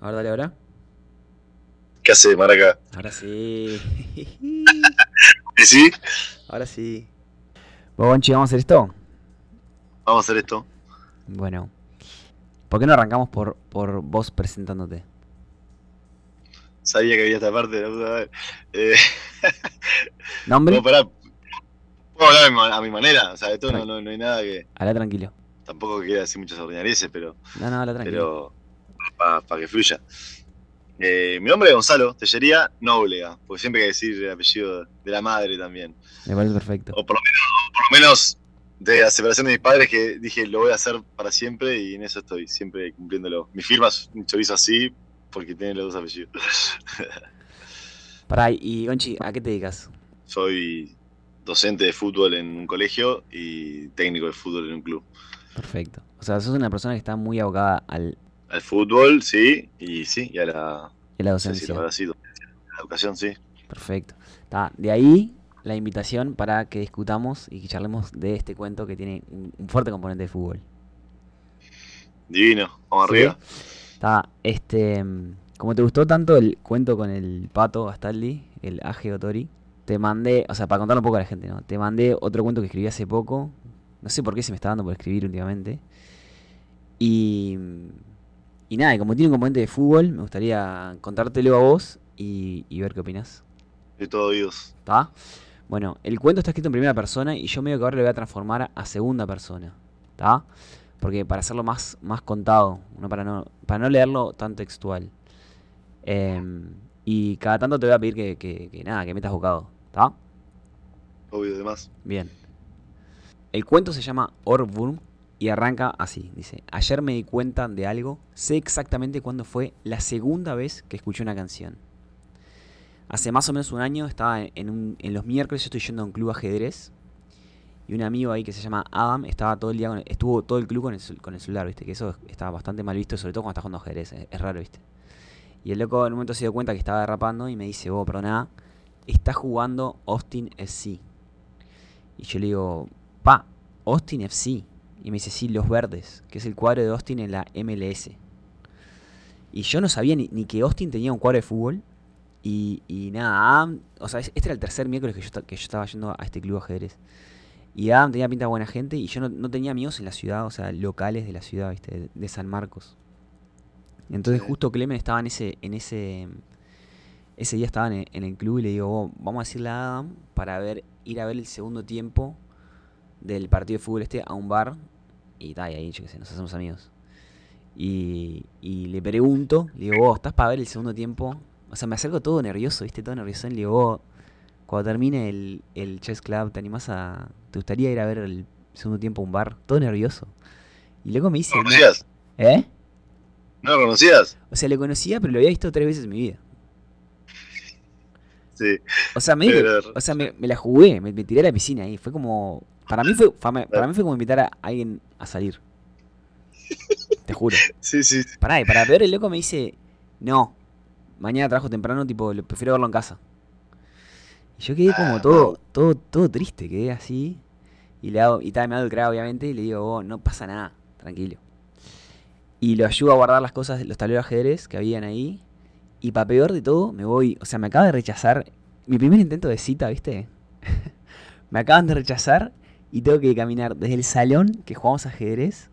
A ver, dale ahora. ¿Qué hace, Maraca? Ahora sí. ¿Y sí? Ahora sí. Bonchi, ¿vamos a hacer esto? Vamos a hacer esto. Bueno. ¿Por qué no arrancamos por, por vos presentándote? Sabía que había esta parte. madre. Eh, ¿Nombre? no, pará. Puedo hablar a mi, manera. O sea, esto no, no, no hay nada que. Habla tranquilo. Tampoco quiera decir muchas ordinarieces, pero. No, no, habla tranquilo. Pero. Para que fluya. Eh, mi nombre es Gonzalo Tellería Nóblega. Porque siempre hay que decir el apellido de la madre también. Me parece perfecto. O por lo menos, por lo menos de la separación de mis padres que dije lo voy a hacer para siempre y en eso estoy, siempre cumpliéndolo. Mi firma es un chorizo así porque tiene los dos apellidos. Pará, y Gonchi, ¿a qué te dedicas? Soy docente de fútbol en un colegio y técnico de fútbol en un club. Perfecto. O sea, sos una persona que está muy abocada al, Al fútbol, sí, y sí, y a la, a la no sé si docencia. lo sido. La educación, sí. Perfecto. Está, de ahí la invitación para que discutamos y que charlemos de este cuento que tiene un, fuerte componente de fútbol. Divino, vamos ¿Sí? arriba. Está, este, como te gustó tanto el cuento con el pato Gastaldi, el Age Otori, te mandé, o sea, para contarlo un poco a la gente, ¿no? Te mandé otro cuento que escribí hace poco. No sé por qué se me está dando por escribir últimamente. Y, y nada, y como tiene un componente de fútbol, me gustaría contártelo a vos y, y ver qué opinas. De todo oídos. ¿Está? Bueno, el cuento está escrito en primera persona y yo medio que ahora lo voy a transformar a segunda persona. ¿Está? Porque para hacerlo más, más contado, no para, no, para no leerlo tan textual. Em, y cada tanto te voy a pedir que, que- que nada, que metas bocado. ¿Está? Obvio, además. Bien. El cuento se llama Orwurm y arranca así. Dice, ayer me di cuenta de algo, sé exactamente cuándo fue la segunda vez que escuché una canción. Hace más o menos un año estaba en, un- en los miércoles, yo estoy yendo a un club ajedrez. Y un amigo ahí que se llama Adam estaba todo el día con estuvo todo el club con el, celular, viste, que eso estaba bastante mal visto, sobre todo cuando estás jugando ajedrez, es, raro, viste. Y el loco en un momento se dio cuenta que estaba derrapando y me dice, vos, perdona, está jugando Austin FC. Y yo le digo, pa, Austin FC. Y me dice, sí, Los Verdes, que es el cuadro de Austin en la MLS. Y yo no sabía ni, ni que Austin tenía un cuadro de fútbol. Y, y nada, Adam, o sea, es- este era el tercer miércoles que yo, que yo estaba yendo a este club de ajedrez. Y Adam tenía pinta de buena gente y yo no, no tenía amigos en la ciudad, o sea, locales de la ciudad, ¿viste? De, de San Marcos. Entonces justo Clemen estaba en ese, en ese, ese día estaba en, en el club y le digo, "Vos, vamos a decirle a Adam para ver, ir a ver el segundo tiempo del partido de fútbol este a un bar y tal, y ahí yo qué sé, nos hacemos amigos. Y, y le pregunto, le digo, vos, ¿estás para ver el segundo tiempo? O sea, me acerco todo nervioso, ¿viste? Todo nervioso. Le digo, vos, cuando termine el, el Chess Club, ¿te animás a. ¿Te gustaría ir a ver el segundo tiempo a un bar? Todo nervioso. Y luego me dice, ¿No conocías? ¿eh? ¿No lo conocías? O sea, lo conocía, pero lo había visto tres veces en mi vida. Sí. O sea, que- Pero- o sea me, me la jugué, me, me tiré a la piscina ahí. Fue como. Para mí fue, para mí fue como invitar a alguien a salir. Te juro. Sí, sí. Pará, y para peor el loco me dice, no, mañana trabajo temprano, tipo, prefiero verlo en casa. Y yo quedé como Ah, todo, todo, todo triste, quedé así. Y le hago, y tal, me hago el crack, obviamente, y le digo, "Vos, no pasa nada, tranquilo. Y lo ayudo a guardar las cosas, los tableros de ajedrez que habían ahí. Y para peor de todo, me voy, o sea, me acaba de rechazar mi primer intento de cita, ¿viste? me acaban de rechazar y tengo que caminar desde el salón que jugamos ajedrez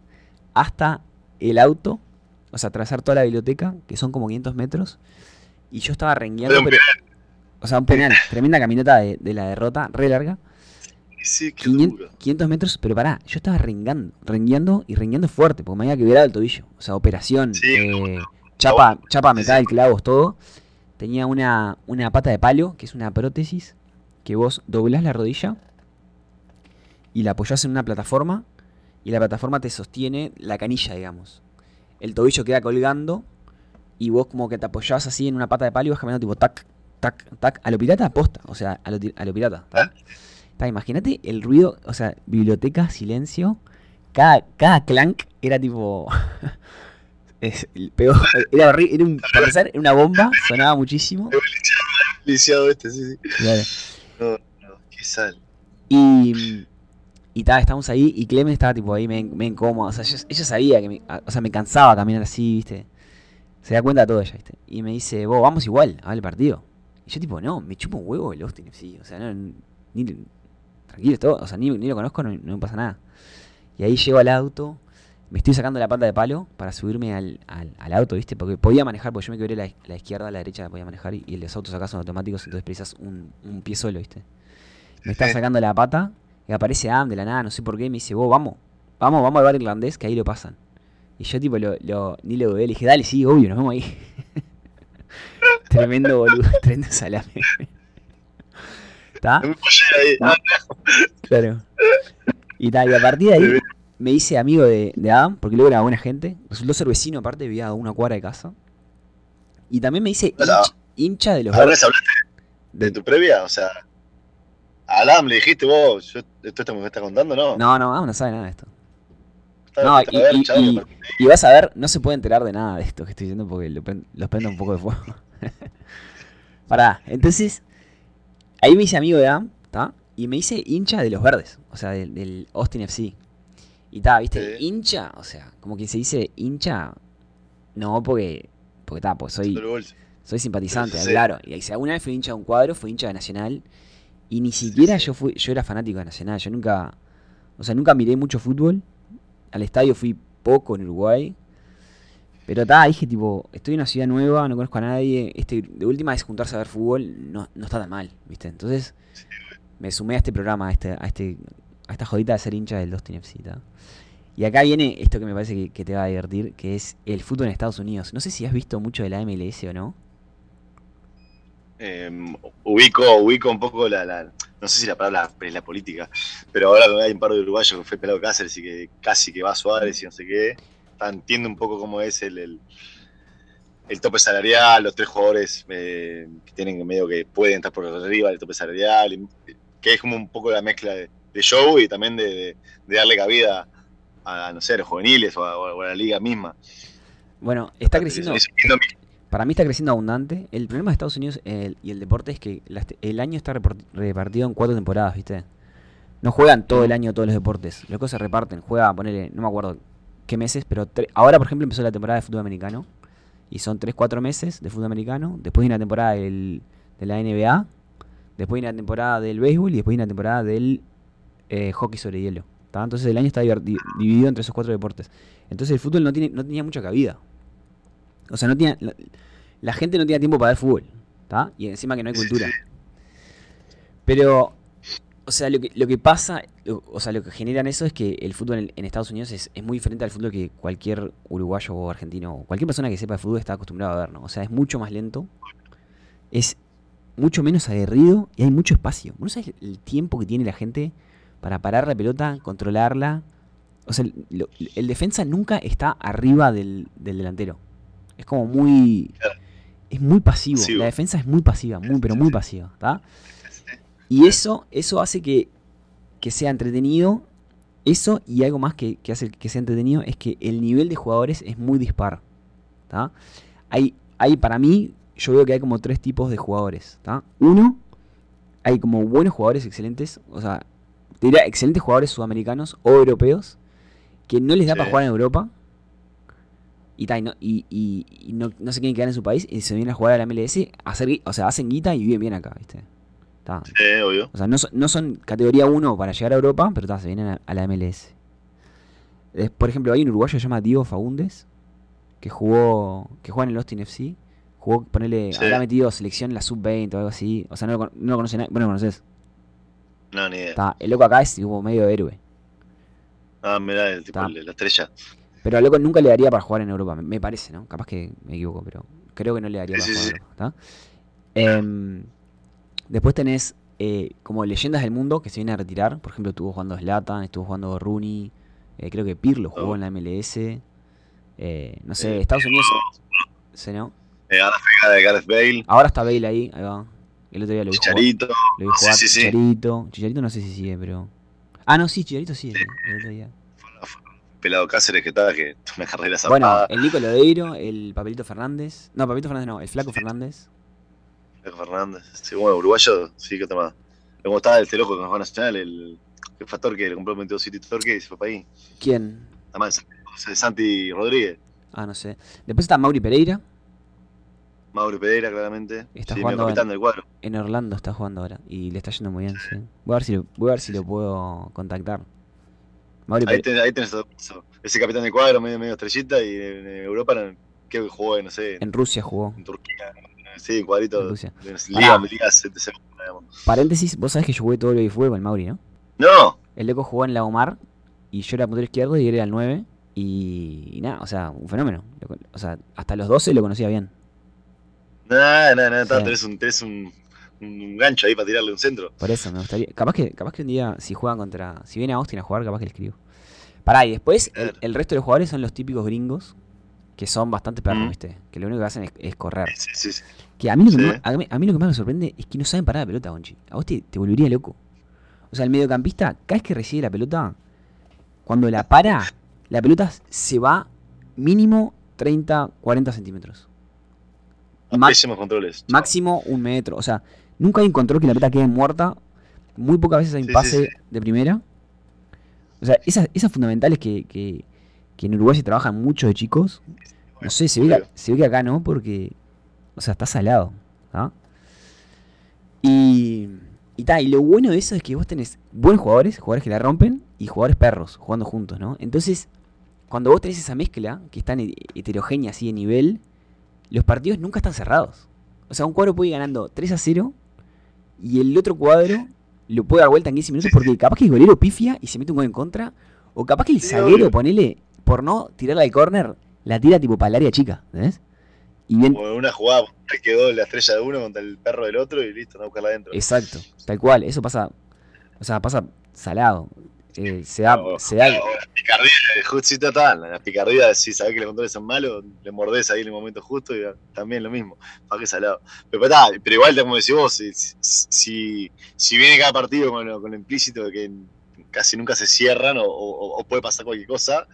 hasta el auto, o sea, atravesar toda la biblioteca, que son como 500 metros, y yo estaba rengueando, pero, o sea, un penal, tremenda caminata de, de la derrota, re larga, Sí, qué 500, duro. 500 metros, pero pará, yo estaba rengando, rengueando y rengueando fuerte, porque me había quebrado el tobillo, o sea, operación, Sí, eh, chapa, chapa, metal, sí. clavos, todo, tenía una, una pata de palo, que es una prótesis, que vos doblás la rodilla y la apoyás en una plataforma y la plataforma te sostiene la canilla, digamos. El tobillo queda colgando y vos como que te apoyás así en una pata de palo y vas caminando tipo tac, tac, tac, a lo pirata aposta, o sea, a lo, ti- a lo pirata. Tá, Imagínate el ruido, o sea, biblioteca, silencio, cada, cada clank era tipo... es- el peor, era, horri- era un, para empezar, era una bomba, sonaba muchísimo. Lisiado este, sí, sí. Claro. No, no, qué sal. Y, y ta, estábamos ahí y Clemen estaba tipo ahí me, me incómodo. O sea, yo- ella sabía que me, o sea, me cansaba caminar así, ¿viste? Se da cuenta de todo ella, ¿viste? Y me dice, vos, vamos igual a ver el partido. Y yo tipo, no, me chupo un huevo el Austin FC. O sea, no, ni, tranquilo, todo, o sea, ni, ni lo conozco, no, no me pasa nada. Y ahí llego al auto, me estoy sacando la pata de palo para subirme al, al, al auto, ¿viste? Porque podía manejar, porque yo me quebré la, la izquierda, la derecha podía manejar y, y los autos acá son automáticos, entonces precisas un, un pie solo, ¿viste? Me está sacando la pata y aparece Adam de la nada, no sé por qué, y me dice, vos, vamos, vamos, vamos al bar irlandés, que ahí lo pasan. Y yo tipo lo, lo, ni lo dudé, le dije, dale, sí, obvio, nos vemos ahí. Tremendo boludo, tremendo salame. ¿Está? Ahí. Claro. Y tal, y a partir de ahí me hice amigo de, de Adam, porque luego era buena gente. Resultó ser vecino, aparte vivía a una cuadra de casa. Y también me hice hincha, hincha de los ¿Ahora hablaste de tu previa? O sea, a Alam le dijiste vos, yo, ¿esto me está contando? No. No, no, Adam no sabe nada de esto. Está- No, y, ver, y- chavo, y- me- y vas a ver, no se puede enterar de nada de esto que estoy diciendo porque lo pen- los prendo un poco de fuego. Pará, entonces, ahí me hice amigo de Adam, ¿está? Y me hice hincha de los verdes, o sea, del, del Austin FC. Y está, ¿viste? Sí. Hincha, o sea, como que se dice hincha, no, porque, porque está, pues soy, soy simpatizante, Sí. claro. Y si alguna vez fui hincha de un cuadro, fui hincha de Nacional. Y ni siquiera yo fui, yo era fanático de Nacional. Yo nunca, o sea, nunca miré mucho fútbol. Al estadio fui poco en Uruguay. Pero está, dije tipo, estoy en una ciudad nueva, no conozco a nadie. Este, de última vez juntarse a ver fútbol no, no está tan mal, ¿viste? Entonces me sumé a este programa, a este, a este, a esta jodita de ser hincha del Austin FC. Y acá viene esto que me parece que te va a divertir, que es el fútbol en Estados Unidos. No sé si has visto mucho de la MLS o no. Eh, ubico, ubico un poco la, la- no sé si la palabra es la política, pero ahora hay un par de uruguayos que fue pelado Cáceres y que casi que va a Suárez y no sé qué, entiendo un poco cómo es el, el, el tope salarial, los tres jugadores eh, que tienen medio que pueden estar por arriba del tope salarial, que es como un poco la mezcla de, de show y también de, de- de darle cabida a, no sé, a los juveniles o a, o a la liga misma. Bueno, está creciendo. Para mí está creciendo abundante. El problema de Estados Unidos y el deporte es que el año está repartido en cuatro temporadas, ¿viste? No juegan todo el año todos los deportes. Los que se reparten. Juega, ponele, no me acuerdo qué meses, pero ahora, por ejemplo, empezó la temporada de fútbol americano. Y son 3-4 meses de fútbol americano. Después viene la temporada del- de la NBA. Después viene la temporada del béisbol. Y después viene la temporada del eh, hockey sobre hielo. Entonces el año está dividido entre esos cuatro deportes. Entonces el fútbol no, tiene, no tenía mucha cabida. O sea, no tenía, la, gente no tenía tiempo para ver fútbol. ¿tá? Y encima que no hay cultura. Pero, o sea, lo que, lo que pasa, o sea, lo que generan eso es que el fútbol en, Estados Unidos es, es muy diferente al fútbol que cualquier uruguayo o argentino o cualquier persona que sepa de fútbol está acostumbrado a ver, ¿no? O sea, es mucho más lento, es mucho menos aguerrido y hay mucho espacio. ¿No sabes el tiempo que tiene la gente para parar la pelota, controlarla? O sea, el, el defensa nunca está arriba del, del delantero. Es como muy... Es muy pasivo. Pasivo. La defensa es muy pasiva, muy, pero muy pasiva. ¿tá? Y eso, eso hace que, que sea entretenido. Eso y algo más que, que hace que sea entretenido es que el nivel de jugadores es muy dispar. ¿tá? Hay, hay, para mí, yo veo que hay como tres tipos de jugadores. ¿tá? Uno, hay como buenos jugadores excelentes. O sea, te diría excelentes jugadores sudamericanos o europeos que no les da Sí. para jugar en Europa. Y, ta, y no, y, y- no, no se quieren quedar en su país y se vienen a jugar a la MLS, hacer, o sea, hacen guita y viven bien acá, ¿viste? Ta. Sí, obvio. O sea, no, son- no son categoría 1 para llegar a Europa, pero ta, se vienen a, a la MLS. Es- por ejemplo, hay un uruguayo que se llama Diego Faúndes, que jugó que juega en el Austin FC. Jugó, ponele, Sí. habrá metido selección en la sub-20 o algo así. O sea, no lo, no lo conoce nadie. Bueno, lo conoces. No, ni idea. Ta, el loco acá es como medio héroe. Ah, mirá, el tipo, Ta. la estrella. Pero al loco nunca le daría para jugar en Europa, me, parece, ¿no? Capaz que me equivoco, pero creo que no le daría para jugar sí. en Europa, ¿tá? Em, después tenés eh, como leyendas del mundo que se vienen a retirar. Por ejemplo, estuvo jugando Zlatan, estuvo jugando Rooney. eh, creo que Pirlo jugó Oh. en la MLS. eh, no sé, Eh, Estados Unidos. ¿sí, no? Eh, ahora fue de Gareth Bale, Ahora está Bale ahí, ahí va. El otro día lo vi jugar. Chicharito. Lo vi jugar Sí, sí, sí. Chicharito. Chicharito no sé si sigue, pero. Ah, no, sí, Chicharito sí, el otro día. Pelado Cáceres que estaba, que me agarré la Bueno, zapada. el Nico Lodeiro, el Papelito Fernández. No, Papelito Fernández no, el Flaco Fernández. Diego Fernández. Sí, bueno, uruguayo, sí, que tema. Como estaba este loco que nos a Nacional, el que fue a Torque, le compró el 22 City Torque y se fue para ahí. ¿Quién? Además, ese Santi Rodríguez. Ah, no sé. Después está Mauri Pereira, Mauro Pereira, claramente. Está sí, jugando en- del cuadro. En Orlando está jugando ahora y le está yendo muy bien, sí. Voy a ver si lo, voy a ver si lo puedo contactar. Mauri Ahí, ten- ahí tenés todo eso. Ese capitán del cuadro, medio, medio estrellita, y en Europa creo que jugó, no sé, en, en Rusia jugó. Turquía. Sí, en cuadrito. En Rusia. de de segunda, digamos. Paréntesis, vos sabés que yo jugué todo lo que con el Mauri, ¿no? No, El loco jugó en la Omar y yo era puntero izquierdo y él era el 9 y, y nada, o sea, un fenómeno. O sea, hasta los 12 lo conocía bien. nada, nada, nada. Tenés, un, tenés un, un gancho ahí para tirarle un centro. Por eso me gustaría. Capaz que, capaz que un día, si juegan contra. Si viene a Austin a jugar, capaz que le escribo. Pará, y después el, resto de los jugadores son los típicos gringos. Que son bastante perros, Mm. ¿viste? Que lo único que hacen es, es correr. Sí, sí, sí. Que a mí, lo que más, a, mí, a mí lo que más me sorprende es que no saben parar la pelota, Gonchi. A vos te, te volvería loco. O sea, el mediocampista, cada vez que recibe la pelota, cuando la para, la pelota se va mínimo 30, 40 centímetros. Pésimos controles. máximo un metro. O sea, nunca hay un control que la pelota quede muerta. Muy pocas veces hay un Sí, pase sí. de primera. O sea, esas, esas fundamentales que, que, que en Uruguay se trabajan mucho de chicos. No sé, se ve, que, se ve que acá no, porque. O sea, está salado. ¿ah? Y. Y, ta, y lo bueno de eso es que vos tenés buenos jugadores, jugadores que la rompen, y jugadores perros jugando juntos, ¿no? Entonces, cuando vos tenés esa mezcla, que es tan he- heterogénea así de nivel, los partidos nunca están cerrados. O sea, un cuadro puede ir ganando 3 a 0 y el otro cuadro lo puede dar vuelta en 15 minutos porque capaz que el golero pifia y se mete un gol en contra. O capaz que el zaguero, ponele, por no tirarla al córner, la tira tipo para el área chica, ¿entendés? Y bien, Como en una jugada que quedó la estrella de uno contra el perro del otro y listo, no buscarla adentro. exacto, tal cual, eso pasa, o sea, pasa salado. Eh, se O- se o la picardía, justito tal, la picardía, si sabés que los controles son malos, le mordés ahí en el momento justo y ah, también lo mismo, para que salado. Pero, tá, pero igual, como decís vos, si, si, si viene cada partido con lo, con lo implícito de que casi nunca se cierran o, puede pasar cualquier cosa,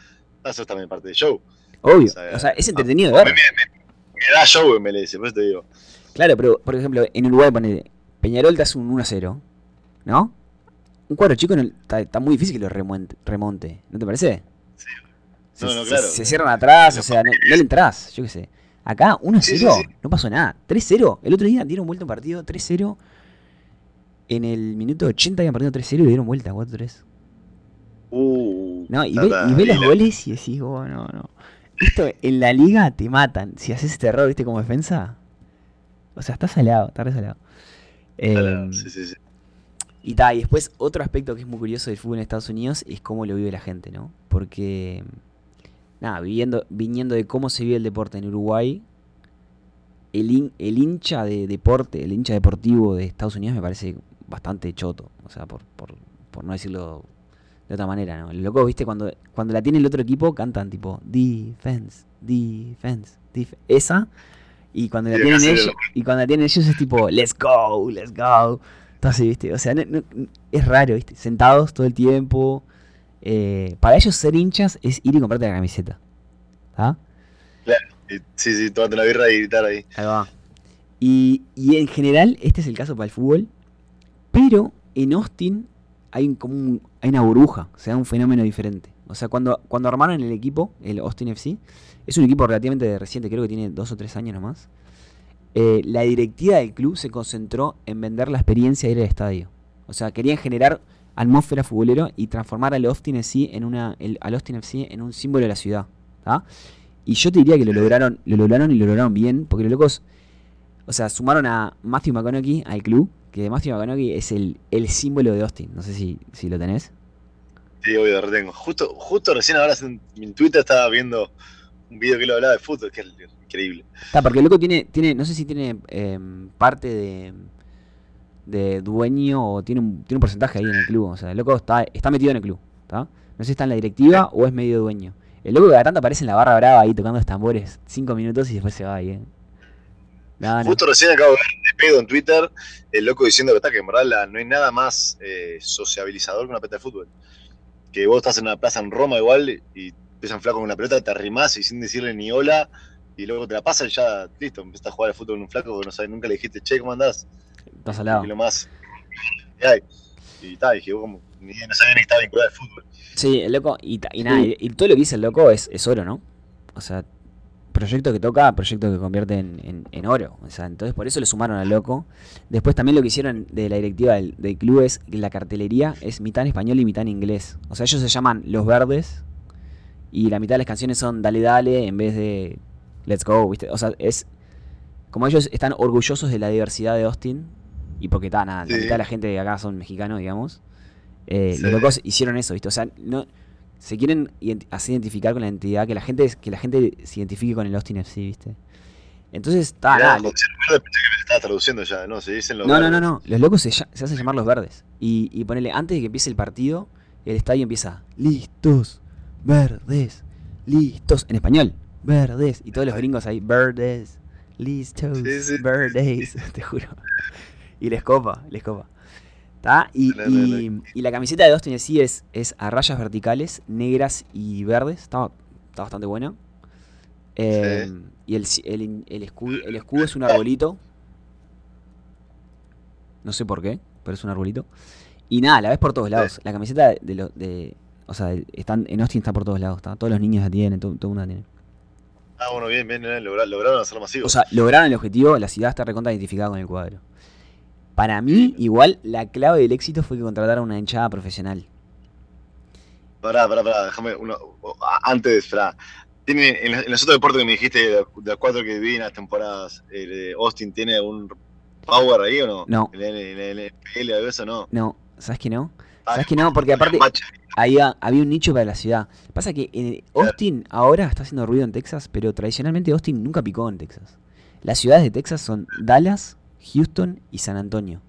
eso es también parte del show. obvio, o sea, es entretenido de A ver. mí me, me- me da show en MLS, por eso te digo. Claro, pero por ejemplo, en Uruguay pone Peñarol te hace un 1 a 0, ¿no? Un cuadro chico no- está, está muy difícil que lo remonte, remonte ¿no te parece? Sí. Se, No, no, se- claro. se cierran atrás, o sea, no, no le entras, yo qué sé. Acá 1 a 0, Sí, sí, sí. no pasó nada. 3-0, el otro día dieron vuelta un partido, 3-0. En el minuto 80 habían perdido 3-0 y le dieron vuelta, 4-3. Uh, No, y ve, y ve los goles y decís, oh, no, no. Esto en la liga te matan. Si haces este error, viste, como defensa. O sea, está salado, está resalado. Claro, sí, sí, sí. Y ta, y después otro aspecto que es muy curioso del fútbol en Estados Unidos es cómo lo vive la gente, ¿no? Porque, nada, viviendo, viniendo de cómo se vive el deporte en Uruguay, el, el hincha de deporte, el hincha deportivo de Estados Unidos me parece bastante choto. O sea, por, por, por no decirlo de otra manera, ¿no? Los locos, viste, cuando, cuando la tiene el otro equipo, cantan tipo defense, defense, def esa. Y cuando la tienen ellos, y cuando la tienen ellos es tipo, let's go, let's go. Entonces, viste, o sea, no- no- es raro, viste, sentados todo el tiempo. Eh, para ellos ser hinchas es ir y comprarte la camiseta. ¿Ah? Y- Sí, sí, tomate una birra y gritar ahí. Ahí va. Y, y en general, este es el caso para el fútbol. Pero en Austin hay como un- hay una burbuja, o sea, un fenómeno diferente. O sea, cuando, cuando armaron el equipo, el Austin FC, es un equipo relativamente reciente, creo que tiene dos o tres años nomás. Eh, la directiva del club se concentró en vender la experiencia de ir al estadio. O sea, querían generar atmósfera futbolero y transformar al Austin FC en una al Austin FC en un símbolo de la ciudad. Y yo te diría que lo lograron, lo lograron y lo lograron bien, porque los locos, o sea, sumaron a Matthew McConaughey al club, que Matthew McConaughey es el, el símbolo de Austin. No sé si, si lo tenés. Sí, obvio, lo retengo. Justo, justo recién ahora en, en Twitter estaba viendo un video que lo hablaba de fútbol, que es increíble. Está, porque el loco tiene, tiene, no sé si tiene em, parte de, de dueño o tiene un, tiene un porcentaje ahí en el club. O sea, el loco está, está metido en el club. ¿tá? No sé si está en la directiva o es medio dueño. El loco que cada tanto aparece en la barra brava ahí tocando los tambores cinco minutos y después se va ahí. ¿eh? No, no. Justo recién acabo de ver de pedo en Twitter el loco diciendo que está que en verdad la- no hay nada más eh, sociabilizador que una pelota de fútbol. Que vos estás en una plaza en Roma igual y empieza un flaco con una pelota, te arrimás y sin decirle ni hola, y luego te la pasan y ya, listo, empiezas a jugar al fútbol con un flaco que no sabes, nunca le dijiste, che, ¿cómo andás? Estás al lado. Y lo más. Y tal, dije, vos como, ni no sabía ni que estaba vinculado al fútbol. Sí, el loco, y, y nada, y, y todo lo que dice el loco es, es oro, ¿no? O sea, proyecto que toca, proyecto que convierte en, en- en oro. O sea, entonces por eso le sumaron al loco. Después también lo que hicieron de la directiva del, del club es que la cartelería es mitad en español y mitad en inglés. O sea, ellos se llaman Los Verdes y la mitad de las canciones son Dale Dale en vez de Let's Go, ¿viste? O sea, es como ellos están orgullosos de la diversidad de Austin y porque está, nada, la Sí. mitad de la gente de acá son mexicanos, digamos. eh, Sí. Los locos hicieron eso, ¿viste? O sea, no se quieren hacer identificar con la entidad, que la gente que la gente se identifique con el Austin FC, ¿viste? Entonces, está, nada, pensé que me estaba traduciendo ya, no, se dicen los no, no, verdes. no, no. Los locos se, se hacen llamar los verdes. Y, y ponele, antes de que empiece el partido, el estadio empieza, listos, verdes, listos, en español, verdes. Y todos los gringos ahí, verdes, listos, Sí, sí. verdes, te juro. Y les copa, les copa. ¿Tá? Y, no. y- y la camiseta de Austin sí es, es a rayas verticales, negras y verdes. Está, está bastante buena. Eh, Y el, escudo, el escudo es un arbolito. No sé por qué, pero es un arbolito. Y nada, la ves por todos lados. La camiseta de, de, de- o sea, están, en Austin está por todos lados. ¿tá? Todos los niños la tienen, todo, todo el mundo la tiene. Ah, bueno, bien, bien, bien, logra- lograron hacerlo masivo. O sea, lograron el objetivo, la ciudad está recontra identificada con el cuadro. Para mí, igual, la clave del éxito fue que contrataron una hinchada profesional. Pará, pará, pará, déjame uno. Antes, pará. ¿Tiene, en, los- otros deportes que me dijiste, de, los cuatro que vi en las temporadas, eh, de Austin tiene un power ahí o no? No. El, en el NFL o eso no. No, ¿sabes que no? ¿Sabes que no? Porque aparte había, había un nicho para la ciudad. Pasa que eh, Austin ahora está haciendo ruido en Texas, pero tradicionalmente Austin nunca picó en Texas. Las ciudades de Texas son Dallas, Houston y San Antonio.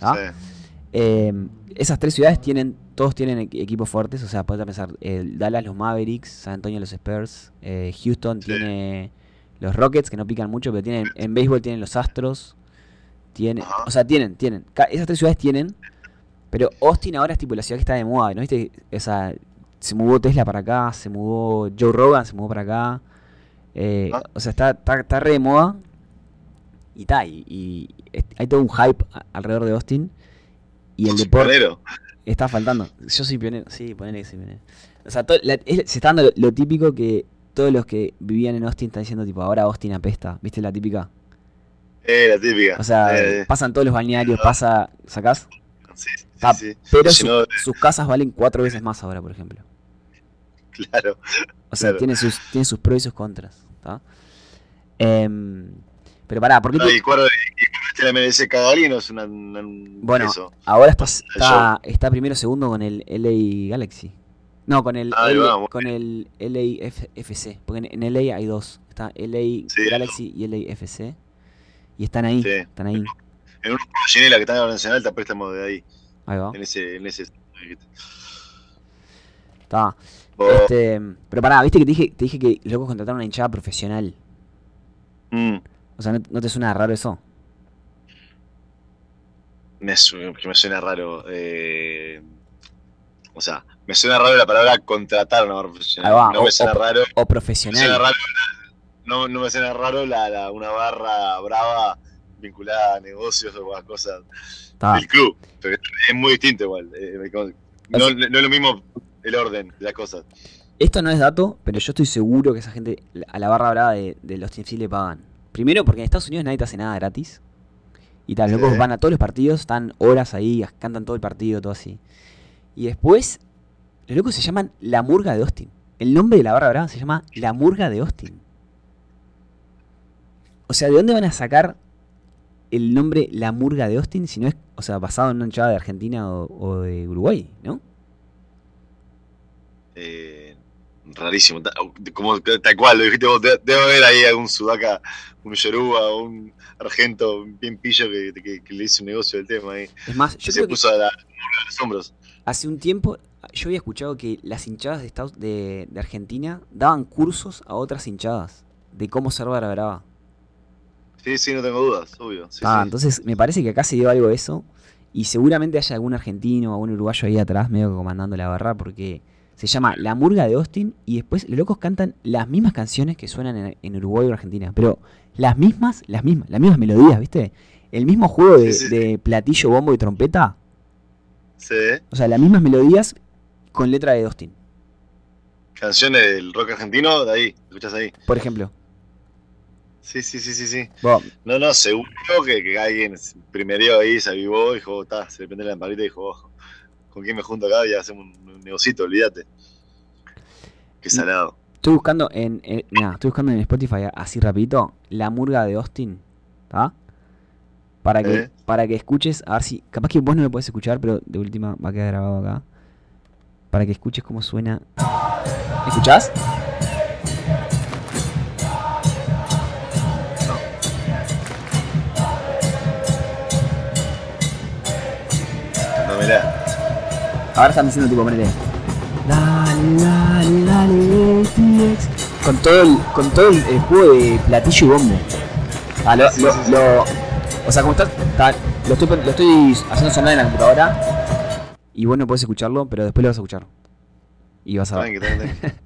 ¿Ah? Sí. Eh, esas tres ciudades tienen, todos tienen equ- equipos fuertes, o sea, podés pensar, eh, Dallas los Mavericks, San Antonio los Spurs, eh, Houston Sí. tiene los Rockets, que no pican mucho, pero tienen, en béisbol tienen los Astros, tiene, Ajá. o sea, tienen, tienen, esas tres ciudades tienen, pero Austin ahora es tipo la ciudad que está de moda, ¿no viste? O sea, se mudó Tesla para acá, se mudó Joe Rogan, se mudó para acá, eh, Ah. o sea, está, está, está re de moda, y está, y, y hay todo un hype alrededor de Austin, y el deporte... pionero. Está faltando. Yo soy pionero. Sí, ponele que soy pionero. O sea, to- la- es- se está dando lo, lo típico que todos los que vivían en Austin están diciendo, tipo, ahora Austin apesta. ¿Viste la típica? Eh, la típica. O sea, Eh, pasan todos los balnearios, pasa. ¿Sacás? sí, sí, Ah, sí, Pero Si su- no, sus casas valen cuatro veces más ahora, por ejemplo. claro. O sea, Claro. tiene, sus, tiene sus pros y sus contras. Em, pero pará, ¿por qué No, y cuadro, la MLS Cagalino es una, una- un Bueno, eso. ahora está, está, está primero segundo con el LA Galaxy. No, con el, Ahí L- va, muy con el LAFC. Porque en, en LA hay dos. Está LA Sí. Galaxy y LAFC. Y están ahí. Sí. Están ahí. En un Ginela que está en la Nacional te préstamo de ahí. Ahí va. En ese, en ese. Está. Vos- Este, pero pará, viste que te dije, te dije que locos contrataron una hinchada profesional. Mm, O sea, ¿no, no te suena raro eso? me, su- me suena raro. eh, o sea, me suena raro la palabra contratar a una barra profesional. Ahí va, No o- me suena o- raro. O me suena profesional. raro no, no me suena raro la, la- una barra brava vinculada a negocios o a cosas Está. del club. Es muy distinto igual. eh, no, no es lo mismo el orden de las cosas. Esto no es dato, pero yo estoy seguro que esa gente a la barra brava de, de los TFC le pagan. Primero porque en Estados Unidos nadie te hace nada gratis. Y tal, los Sí. locos van a todos los partidos, están horas ahí, cantan todo el partido, todo así. Y después, los locos se llaman La Murga de Austin. El nombre de la barra brava se llama La Murga de Austin. O sea, ¿de dónde van a sacar el nombre La Murga de Austin si no es, o sea, basado en una hinchada de Argentina o, o de Uruguay, ¿no? Eh, rarísimo. Como tal cual, lo dijiste vos. de- Debe haber ahí algún sudaca, un yoruba o un argento bien pillo que, que- que le hizo un negocio del tema ahí. Es más, yo Que se creo que puso a la, a los hombros. Hace un tiempo yo había escuchado que las hinchadas de, Estados- de, de Argentina daban cursos a otras hinchadas de cómo ser barra brava. Sí, sí, no tengo dudas, obvio. Sí, ah, sí. entonces me parece que acá se dio algo de eso. Y seguramente haya algún argentino o algún uruguayo ahí atrás, medio que comandando la barra, porque se llama La Murga de Austin. Y después los locos cantan las mismas canciones que suenan en, en Uruguay o Argentina. Pero las mismas, las mismas, las mismas melodías, ¿viste? El mismo juego de, Sí, de platillo, bombo y trompeta. Sí, O sea, las mismas melodías con letra de Austin. canciones del rock argentino, de ahí, escuchás ahí. Por ejemplo. Sí, sí, sí, sí, sí. No, no, seguro que, que alguien primero ahí se avivó, dijo, está, se le prende la lamparita y dijo, ojo, ¿con quién me junto acá? Y hacemos un, un negocito, olvídate. Qué salado. Estoy buscando en, en- mirá, estoy buscando en Spotify así rapidito la murga de Austin, ¿está? Para que ¿Eh? para que escuches, a ver si capaz que vos no lo podés escuchar, pero de última va a quedar grabado acá. Para que escuches cómo suena. ¿Escuchás? Mirá. Ahora están diciendo tipo, ponele. Dale, dale, dale, TX. Con todo el, con todo el, el juego de platillo y bombo. Ah, lo, Sí, lo- sí, sí. lo- o sea, como está, está- lo, estoy, lo estoy haciendo sonar en la computadora. Y vos no podés escucharlo, pero después lo vas a escuchar. Y vas a ver. Tranqui, tranqui, tranqui.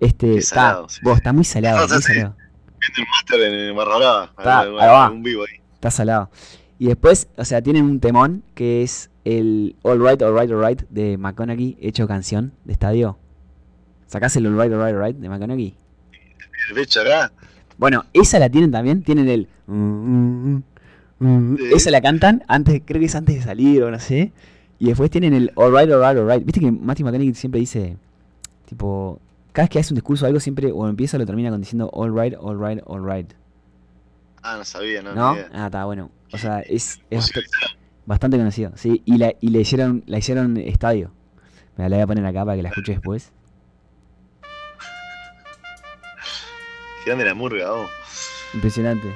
Este, Qué está, salado, sí. vos, está muy salado, No, muy sí, sí. salado. Viendo el máster en Barra Brava. Está, algún- ahí va. algún vivo ahí. Está salado. Y después, o sea, tienen un temón que es el All Right, All Right, All Right de McConaughey hecho canción de estadio. ¿Sacás el All Right, All Right, All Right de McConaughey? El. Bueno, esa la tienen también, tienen el... mm, mm, mm, Sí. Esa la cantan antes, creo que es antes de salir o no sé. Y después tienen el All Right, All Right, All Right. Viste que Matthew McConaughey siempre dice, tipo, cada vez que hace un discurso o algo siempre o empieza o lo termina con diciendo All Right, All Right, All Right. Ah, no sabía, no. ¿No? Ah, está bueno. O sea, es, es bastante conocido. Sí, y, la, y le hicieron, la hicieron estadio. Me la voy a poner acá para que la escuche después. Qué grande la murga, vos. Impresionante.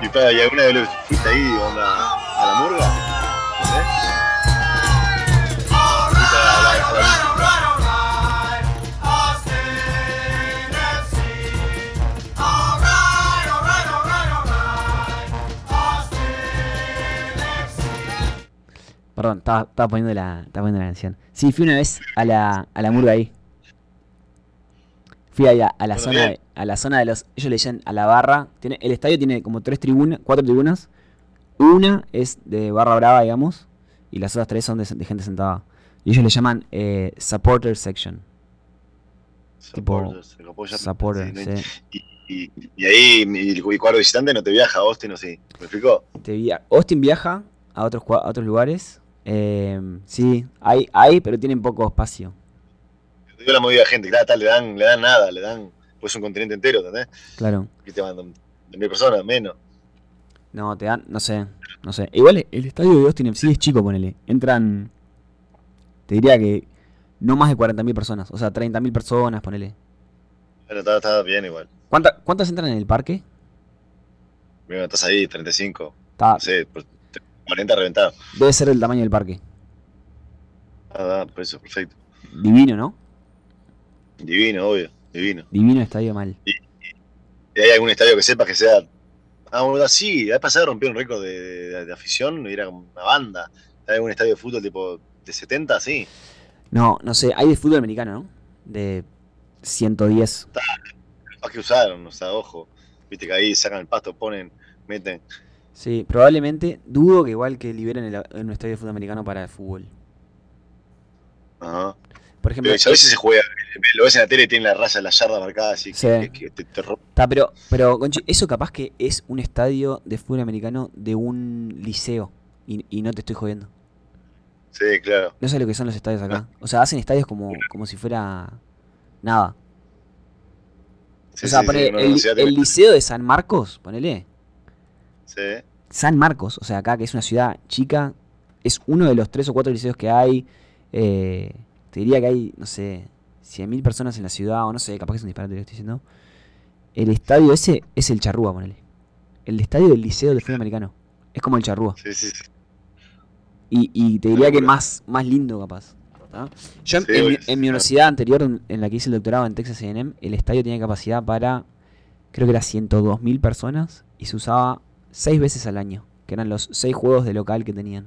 Y para, ¿y alguna vez lo fuiste ahí, onda, a la murga? No Perdón, estaba, estaba poniendo la, estaba poniendo la canción. Sí, fui una vez a la, a la murga ahí. Fui a, a la Bueno, zona de, a la zona de los. Ellos le dicen a la barra. Tiene, el estadio tiene como tres tribunas, cuatro tribunas. Una es de barra brava, digamos. Y las otras tres son de, de gente sentada. Y ellos le llaman eh, supporter section. Tipo, Supporter, sí, sí. Y, y ahí, el cuadro visitante no te viaja a Austin, ¿o sí? ¿Me explicó? Te via- Austin viaja a otros, a otros lugares. Eh, sí, hay, hay, pero tienen poco espacio. Te digo la movida de gente, claro, tal, le dan, le dan nada, le dan, pues un continente entero, ¿entendés? Claro. Y te mandan mil personas, menos. No, te dan, no sé, no sé. Igual el estadio de Austin FC es chico, ponele. Entran, te diría que no más de 40.000 personas. O sea, 30.000 personas, ponele. Bueno, está, está bien igual. ¿Cuánta- ¿Cuántas entran en el parque? Mira, estás ahí, 35, Está, no sé, por- 40 reventado. debe ser el tamaño del parque. Ah, por eso, perfecto. Divino, ¿no? Divino, obvio, divino. Divino estadio mal. ¿Y hay algún estadio que sepas que sea. Ah, bueno, sí, la vez pasada rompieron un récord de, de- de afición y era una banda. ¿Hay algún estadio de fútbol tipo de 70? Sí. No, no sé, hay de fútbol americano, ¿no? De 110. Más que usaron, o sea, ojo. Viste que ahí sacan el pasto, ponen, meten. Sí, probablemente. Dudo que igual que liberen el, en un estadio de fútbol americano para el fútbol. Ajá. Por ejemplo, Pero a veces se juega, lo ves en la tele y tiene la raya, la yarda marcada, así Sí. que, te, te rompe. Pero, pero, Gonchi, eso capaz que es un estadio de fútbol americano de un liceo. Y, y no te estoy jodiendo. Sí, claro. No sé lo que son los estadios acá. O sea, hacen estadios como, como si fuera nada. Sí, o sea, sí, ponele, el, el liceo de San Marcos, ponele. Sí. San Marcos, o sea, acá que es una ciudad chica, es uno de los tres o cuatro liceos que hay. Eh, te diría que hay, no sé, 100.000 personas en la ciudad, o no sé, capaz que es un disparate lo que estoy diciendo. El estadio ese es el Charrúa, ponele. El estadio del liceo de fútbol americano. Es como el Charrúa. Sí, sí, sí. Y, y te diría que más, más lindo, capaz. ¿tá? Yo en, Sí, en mi, obvio, en sí, mi claro. universidad anterior, en, en la que hice el doctorado en Texas A&M, el estadio tenía capacidad para, creo que era 102.000 personas y se usaba seis veces al año, que eran los seis juegos de local que tenían.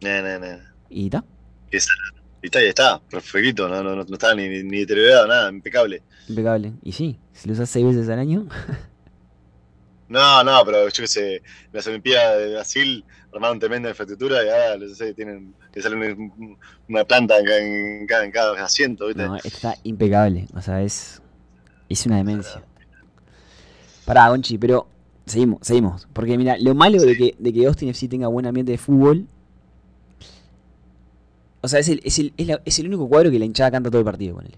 No, no, no. Y ta, Y está, ahí está, perfectito, no, no, no, no estaba ni, ni, ni deteriorado, nada, impecable. impecable. Y sí, si lo usas seis veces al año, No, no, pero yo qué sé, las Olimpiadas de Brasil armaron tremenda infraestructura y ahora les sé, tienen, le sale una, una planta en cada, en cada asiento, ¿viste? No, está impecable. O sea, es. Es una demencia. Pará, Gonchi, pero. Seguimos, seguimos. Porque mira, lo malo de que, de que Austin FC tenga buen ambiente de fútbol. O sea, es el, es el, es la- es el único cuadro que la hinchada canta todo el partido con él.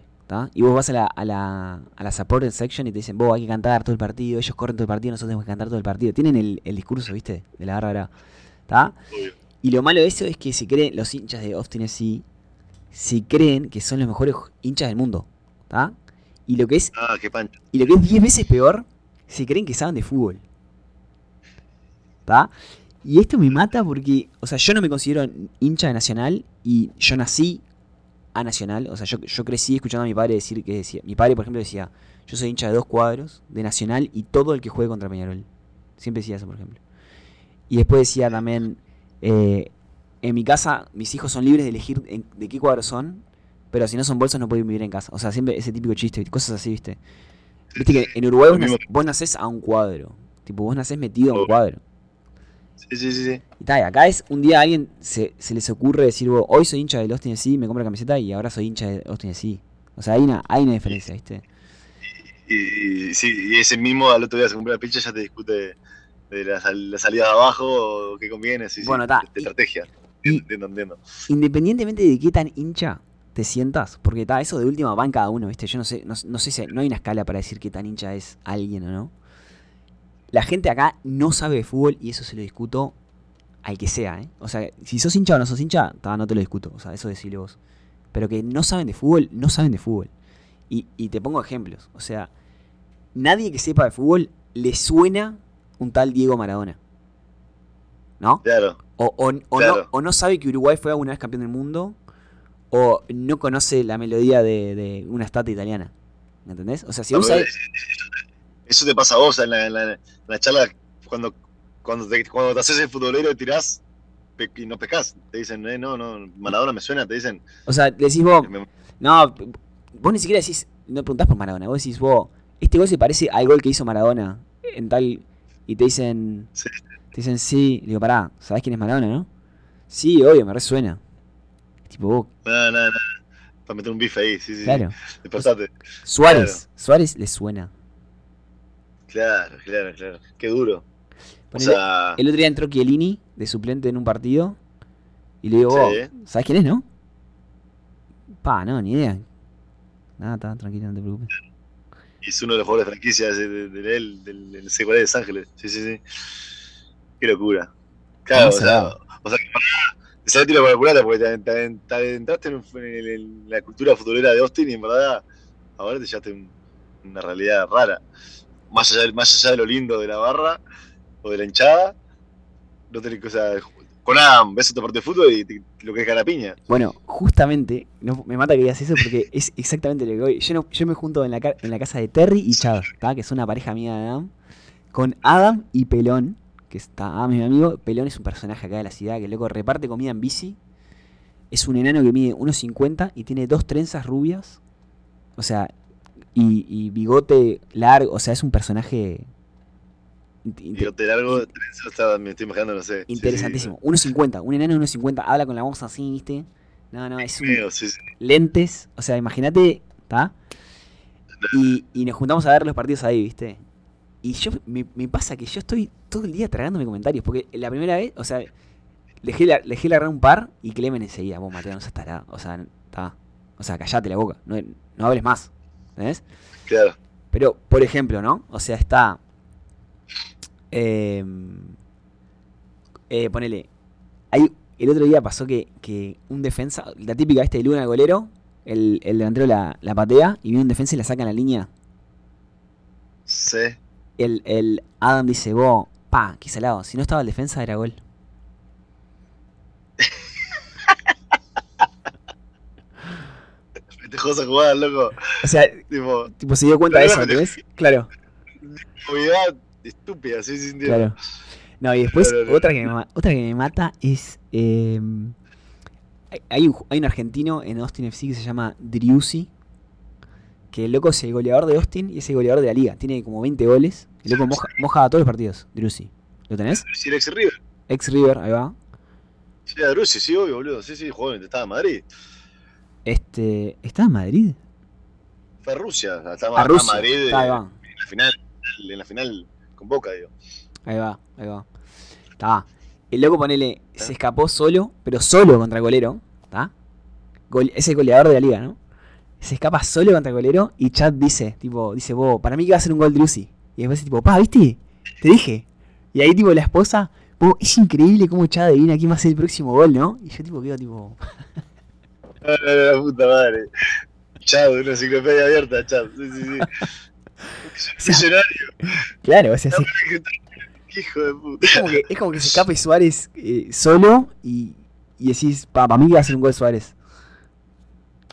Y vos vas a la, a la, a la supported section y te dicen, vos hay que cantar todo el partido, ellos corren todo el partido, nosotros tenemos que cantar todo el partido. Tienen el, el discurso, ¿viste? De la barra ¿Está? Y lo malo de eso es que se creen, los hinchas de Austin FC, se creen que son los mejores hinchas del mundo. ¿Está? Y lo que es Ah, qué pancho. y lo que es 10 veces peor, se creen que saben de fútbol. Y esto me mata porque, o sea, yo no me considero hincha de Nacional y yo nací a Nacional. O sea, yo, yo crecí escuchando a mi padre decir que decía. Mi padre, por ejemplo, decía: Yo soy hincha de dos cuadros, de Nacional y todo el que juegue contra Peñarol. Siempre decía eso, por ejemplo. Y después decía también: eh, En mi casa, mis hijos son libres de elegir en- de qué cuadro son, pero si no son bolsos no pueden vivir en casa. O sea, siempre ese típico chiste, cosas así, ¿viste? Viste que en Uruguay vos, vos nacés a un cuadro. Tipo, vos nacés metido a un cuadro. Sí, sí, sí, sí. Y tal, acá es un día a alguien se, se les ocurre decir, vos, hoy soy hincha del Austin FC, me compro la camiseta y ahora soy hincha de Austin FC. O sea, hay una, hay una diferencia, ¿viste? Y, y, sí, y ese mismo al otro día se compra la pincha ya te discute de la, la salida de abajo o qué conviene, sí, sí, Bueno, ta, de y- estrategia. Entiendo, entiendo. Independientemente de qué tan hincha te sientas, porque está eso de última va en cada uno, ¿viste? Yo no sé, no, no sé si no hay una escala para decir qué tan hincha es alguien o no. La gente acá no sabe de fútbol y eso se lo discuto al que sea, ¿eh? O sea, si sos hincha o no sos hincha, ta, no te lo discuto, o sea, eso decirle vos. Pero que no saben de fútbol, no saben de fútbol. Y, y te pongo ejemplos, o sea, nadie que sepa de fútbol le suena un tal Diego Maradona. ¿No? Claro. O, o- o Claro. no, o no sabe que Uruguay fue alguna vez campeón del mundo, o no conoce la melodía de, de una estatua italiana. ¿Me entendés? O sea, si vos sabés- Eso te pasa a vos en la, en la- en la charla cuando, cuando, te, cuando te haces el futbolero y tirás y no pescás. Te dicen, eh, no, no, Maradona me suena, te dicen. O sea, decís vos, me- no, vos ni siquiera decís, no preguntás por Maradona, vos decís vos, este gol se parece al gol que hizo Maradona en tal. Y te dicen, Sí. te dicen, sí, le digo, pará, ¿sabés quién es Maradona, no? Sí, obvio, me resuena. Tipo, vos, No, no, no. Para meter un bife ahí, sí, sí. claro. Despertate. Suárez, Suárez le suena. Claro, claro, claro. Qué duro. O Ponele- sea, El otro día entró Chiellini de suplente en un partido y le digo, Sí. ¿sabes quién es, no? Pa, no, ni idea. Nada, está tranquilo, no te preocupes. es uno de los jugadores de franquicia de, de, de él, del, CQL de Los Ángeles. Sí, sí, sí. Qué locura. Claro, o sea, o sea que te sale tiro por la culata porque te, te- te entraste en, en- en la cultura futbolera de Austin y en verdad ahora te llevaste un- una realidad rara. Más allá, más allá de lo lindo de la barra o de la hinchada, no tenés cosa. Con Adam, ves otro partido de fútbol y te- lo que es cara piña. Bueno, justamente, no, me mata que digas eso porque es exactamente lo que voy. Yo, no- yo me junto en la, ca- en la casa de Terry y Chad, que es una pareja mía de Adam, con Adam y Pelón, que está Adam es mi amigo. Pelón es un personaje acá de la ciudad que loco reparte comida en bici. Es un enano que mide 1,50 y tiene dos trenzas rubias. O sea, y, y bigote largo. O sea, es un personaje int- Y inte- yo te largo, trenza, me estoy imaginando, no sé. Sí, sí, interesantísimo. 1,50, un enano de 1,50, habla con la voz así, ¿viste? No, no, es un, sí, sí. lentes, o sea, imagínate, ¿está? Y, y nos juntamos a ver los partidos ahí, ¿viste? Y yo me, me pasa que yo estoy todo el día tragándome comentarios, porque la primera vez, o sea, dejé, la, dejé largar un par y Clemen enseguida, vos Mateo, no seas tarado, o sea, está, o sea, callate la boca, no, no hables más, ¿entendés? Claro. Pero, por ejemplo, ¿no? O sea, está. Eh, eh, ponele. Hay, el otro día pasó que, que un defensa, la típica este de Luna el golero, el, el delantero la, la patea y viene un defensa y la saca en la línea. Sí. El, el Adam dice, vos, pa, qué salado. Si no estaba el defensa, era gol. Te jodas a jugar, loco. O sea, Tipo, tipo, se dio cuenta de eso, ¿entendés? Claro. movilidad estúpida, sí, sí, entiendo. Claro. No, y después Claro, otra que me, otra que me mata es. eh, hay, un, hay un argentino en Austin FC que se llama Driussi. que el loco es el goleador de Austin y es el goleador de la liga. Tiene como 20 goles. El loco moja, moja a todos los partidos, Drusi. ¿Lo tenés? Sí, el ex River. Ex River, ahí va. Sí, a Drusi, sí, obvio, boludo. Sí, sí, jugó, estaba en Madrid. Este. ¿Está en Madrid? Fue a Rusia, estaba A Rusia. en Madrid Está, ahí eh, va. en la final, en la final con Boca, digo. Ahí va, ahí va. Está. El loco, ponele, se escapó solo, pero solo contra el golero. ¿Está? Gol- es el goleador de la liga, ¿no? Se escapa solo contra el golero y Chad dice, tipo, dice, vos, para mí que va a ser un gol Drusi. Y después dice, tipo, pa, ¿viste? Te dije. Y ahí, tipo, la esposa, vos, es increíble cómo Chad adivina quién va a ser el próximo gol, ¿no? Y yo, tipo, quedo, tipo, Ah, la puta madre. Chad, una enciclopedia abierta, Chad. Sí, sí, sí. Millonario. claro, o sea, se- Hijo de puta. es, como que, es como que se escape Suárez eh, solo y, y decís, pa, para mí que va a ser un gol Suárez.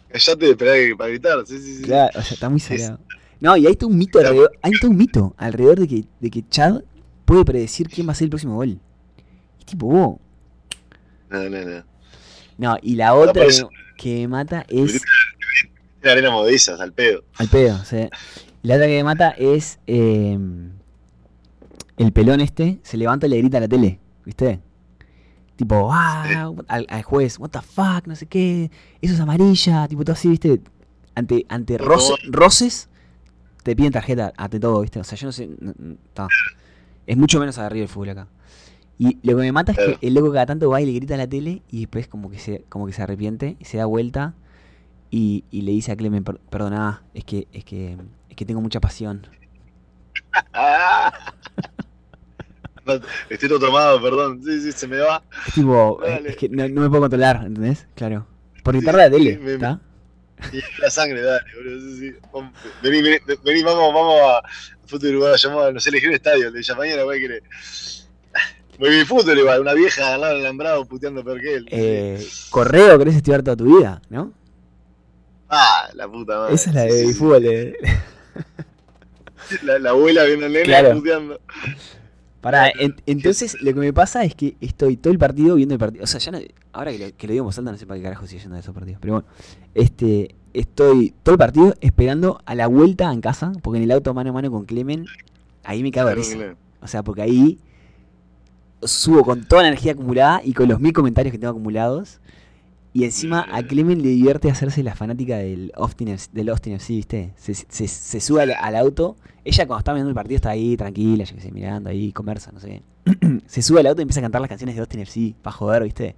Callate de esperar que- para gritar. Sí, sí, sí. Claro, o sea, está muy salado. No, y hay todo un mito alrededor, hay todo un mito alrededor de que, de que Chad puede predecir quién va a ser el próximo gol. Y tipo, vos. No, no, no. No, y la otra que, me mata es. Tiene arena movedizas, al pedo. Al pedo, sea. La otra que me mata es. eh, el pelón este se levanta y le grita a la tele, ¿viste? Tipo, ah, al, al juez, what the fuck, no sé qué, eso es amarilla, tipo todo así, ¿viste? Ante, ante roce- roces, te piden tarjeta ante todo, ¿viste? O sea, yo no sé, no- es mucho menos agarrido el fútbol acá. Y lo que me mata es que el loco cada tanto va y le grita a la tele y después como que se, como que se arrepiente y se da vuelta y, y le dice a Clemen, "Per- perdona, es que, es que, es que tengo mucha pasión. Estoy todo tomado, perdón. Sí, sí, se me va. Es tipo, eh, Dale. es que no, no me puedo controlar, ¿entendés? Claro. Por Sí, gritarle a la tele, me- ¿está? La sangre, dale, boludo. Sí, sí. Vamos, Vení, vení, vení, vamos, vamos a fútbol uruguayo. Llamamos no sé, elegir un estadio, el de mañana, güey, que Bien fútbol igual, una vieja al lado del alambrado puteando peor que él. Eh, correo querés estudiar toda tu vida, ¿no? Ah, la puta madre. Esa es la de sí. fútbol. eh. La, la abuela viendo al nene Claro. puteando. Pará, en- entonces lo que me pasa es que estoy todo el partido viendo el partido. O sea, ya no- ahora que lo, que lo digo en voz alta, no sé para qué carajo sigue yendo de esos partidos. Pero bueno, este, estoy todo el partido esperando a la vuelta en casa, porque en el auto mano a mano con Clemen, ahí me cago de risa. O sea, porque ahí subo con toda la energía acumulada y con los mil comentarios que tengo acumulados. Y encima a Clemen le divierte hacerse la fanática del Austin, FC del Austin FC, ¿viste? Se, se- se sube al, al auto. Ella cuando está viendo el partido está ahí tranquila, yo qué sé, mirando ahí, conversa, no sé. se sube al auto y empieza a cantar las canciones de Austin FC para joder, ¿viste?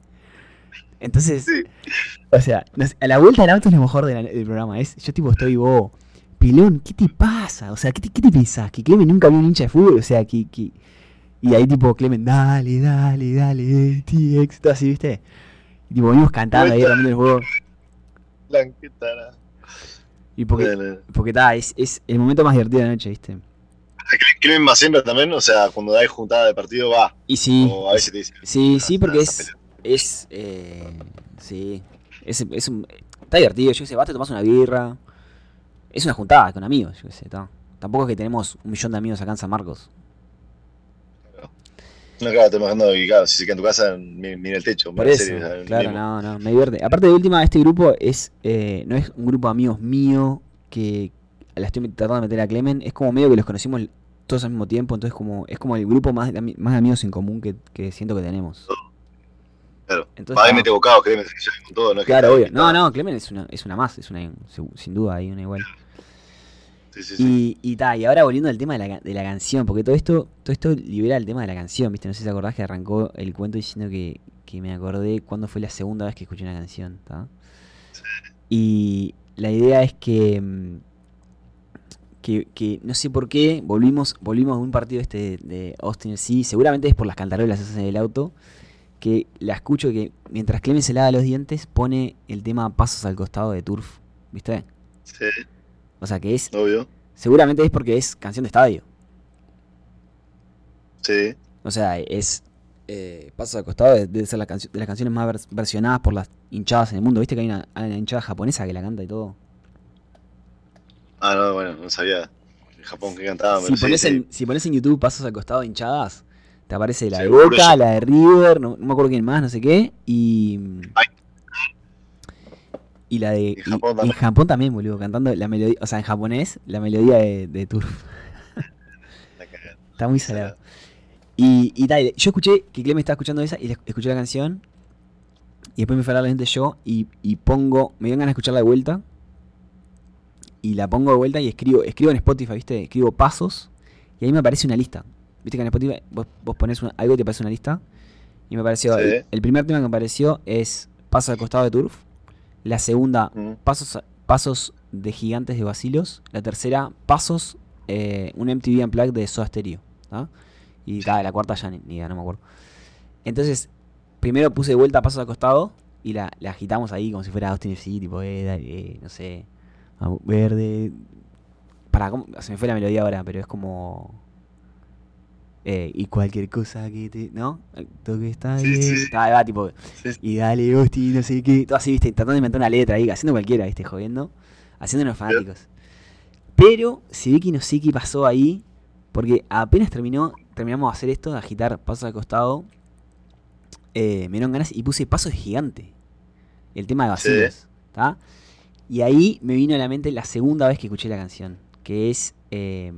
Entonces, Sí. o sea, no sé, a la vuelta del auto es lo mejor del programa. Es, yo tipo estoy, vos, Pilón, ¿qué te pasa? O sea, ¿qué te, qué te pensás? Que Clemen nunca vio un hincha de fútbol, o sea, que... que... Y ahí tipo, Clemen, dale, dale, dale, TX, todo así, ¿viste? Y tipo, venimos cantando ahí, rompiendo el juego. Blanquetara. Y porque, Dale. porque ta, es, es el momento más divertido de la noche, ¿viste? Clemen va siempre también, o sea, cuando hay juntada de partido va. Y sí, O a veces te dice. sí, sí, porque es, es, eh, sí, es, es un, está divertido, yo qué sé, vas, te tomas una birra, es una juntada con amigos, yo qué sé, ta. Tampoco es que tenemos un millón de amigos acá en San Marcos. No, claro, te imaginando que, claro, si se queda en tu casa, mi- mira el techo. Por claro, Mismo. no, no, me divierte. Aparte de última, este grupo es eh, no es un grupo de amigos mío que la estoy tratando de meter a Clemen, es como medio que los conocimos todos al mismo tiempo, entonces como es como el grupo más más de amigos en común que, que siento que tenemos. Claro. Entonces, está- mete bocado, Clemen, se con todo, no es que claro, está obvio. No, no, Clemen es una, es una más, es una sin duda hay una igual. Sí, sí, sí. Y, y, ta, y ahora volviendo al tema de la, de la canción, porque todo esto, todo esto libera el tema de la canción, ¿viste? No sé si te acordás que arrancó el cuento diciendo que, que me acordé cuándo fue la segunda vez que escuché una canción, ¿tá? Y la idea es que, mm, que, que no sé por qué volvimos, volvimos a un partido este de, de Austin FC, seguramente es por las cantarolas en el auto, que la escucho que mientras Clemen se lava los dientes pone el tema Pasos al costado de Turf, ¿viste? Sí, O sea que es obvio. Seguramente es porque es canción de estadio. Sí. O sea, es. Eh, Pasos al costado de, de ser la de las canciones más vers- versionadas por las hinchadas en el mundo. ¿Viste que hay una, hay una hinchada japonesa que la canta y todo? Ah, no, bueno, no sabía. En Japón que cantaba, si, pero pones sí. En, si pones en YouTube Pasos al costado de hinchadas, te aparece la de Boca, la de River, no, no me acuerdo quién más, no sé qué. Y. Ay. Y la de. Japón y- en también. Japón también, boludo, cantando la melodía. O sea, en japonés, la melodía de, de Turf. Está muy salado. Y, y tal, yo escuché que Clem estaba escuchando esa y escuché la canción. Y después me fue a la gente yo y, y pongo, me ganas de escucharla de vuelta. Y la pongo de vuelta y escribo, escribo en Spotify, ¿viste? Escribo pasos y ahí me aparece una lista. ¿Viste que en Spotify vos, vos pones una- algo y te aparece una lista? Y me apareció, Sí. el, el primer tema que me apareció es Pasos al costado de Turf. La segunda, Mm. Pasos, pasos de gigantes de vacilos. La tercera, Pasos, eh, un MTV Unplugged de Soda Stereo. ¿tá? Y la cuarta ya ni, ni idea, no me acuerdo. Entonces, primero puse de vuelta Pasos al costado y la, la agitamos ahí como si fuera Austin FC, tipo, eh, dale, eh, no sé, verde. Para, ¿cómo? se me fue la melodía ahora, pero es como. Eh, y cualquier cosa que te. ¿No? Todo que está sí, sí. Va, tipo, Sí, y dale, hosti, no sé qué. Todo así, viste, tratando de inventar una letra ahí, haciendo cualquiera, viste, jodiendo. Haciéndonos fanáticos. Pero se ve que no sé qué pasó ahí. Porque apenas terminó, terminamos de hacer esto, de agitar pasos al costado. eh, me dieron ganas y puse pasos de gigante. El tema de Sí. vacilos. ¿tá? Y ahí me vino a la mente la segunda vez que escuché la canción. Que es. eh,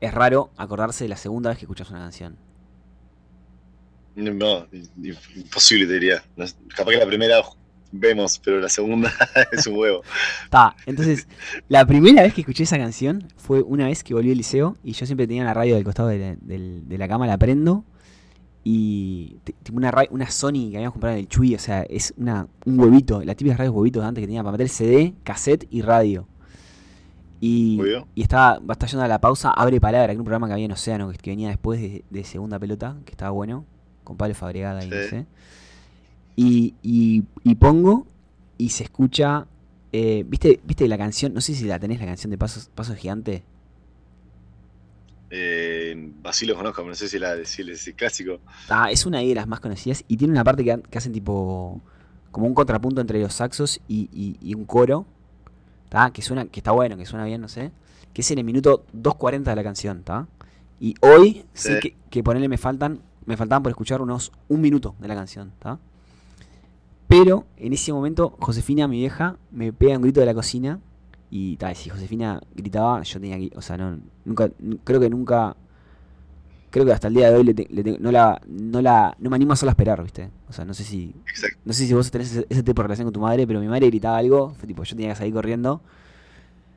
es raro acordarse de la segunda vez que escuchas una canción. No, imposible te diría. Capaz que la primera vemos, pero la segunda es un huevo. Ta, entonces, la primera vez que escuché esa canción fue una vez que volví al liceo y yo siempre tenía la radio del costado de la, del- de la cama, la prendo y una, una Sony que habíamos comprado en el Chuy, o sea, es una, un huevito, la típica radio huevitos de antes que tenía para meter CD, cassette y radio. Y, y estaba, va yendo a la pausa, Abre Palabra, que era un programa que había en Océano, que, que venía después de, de Segunda Pelota, que estaba bueno, con Pablo Fabregada y no sé. Y, y, y pongo y se escucha. eh, ¿viste, ¿Viste la canción? No sé si la tenés, la canción de Pasos, Pasos Gigante. Eh, así lo conozco, pero no sé si la si es el clásico. Ah, es una de las más conocidas y tiene una parte que, hacen tipo. como un contrapunto entre los saxos y, y- y un coro. ¿Tá? Que suena, que está bueno, que suena bien, no sé. Que es en el minuto 2.40 de la canción, ¿tá? Y hoy sé Sí. que, que ponerle me faltan. Me faltaban por escuchar unos un minuto de la canción, ¿tá? Pero en ese momento, Josefina, mi vieja, me pega un grito de la cocina. Y tal, si Josefina gritaba, yo tenía que. O sea, no, nunca, creo que nunca. Creo que hasta el día de hoy le te- le no, la, no, la, no me animo a solo a esperar, ¿viste? O sea, no sé si. Exacto. No sé si vos tenés ese, ese tipo de relación con tu madre, pero mi madre gritaba algo. Fue tipo, yo tenía que salir corriendo.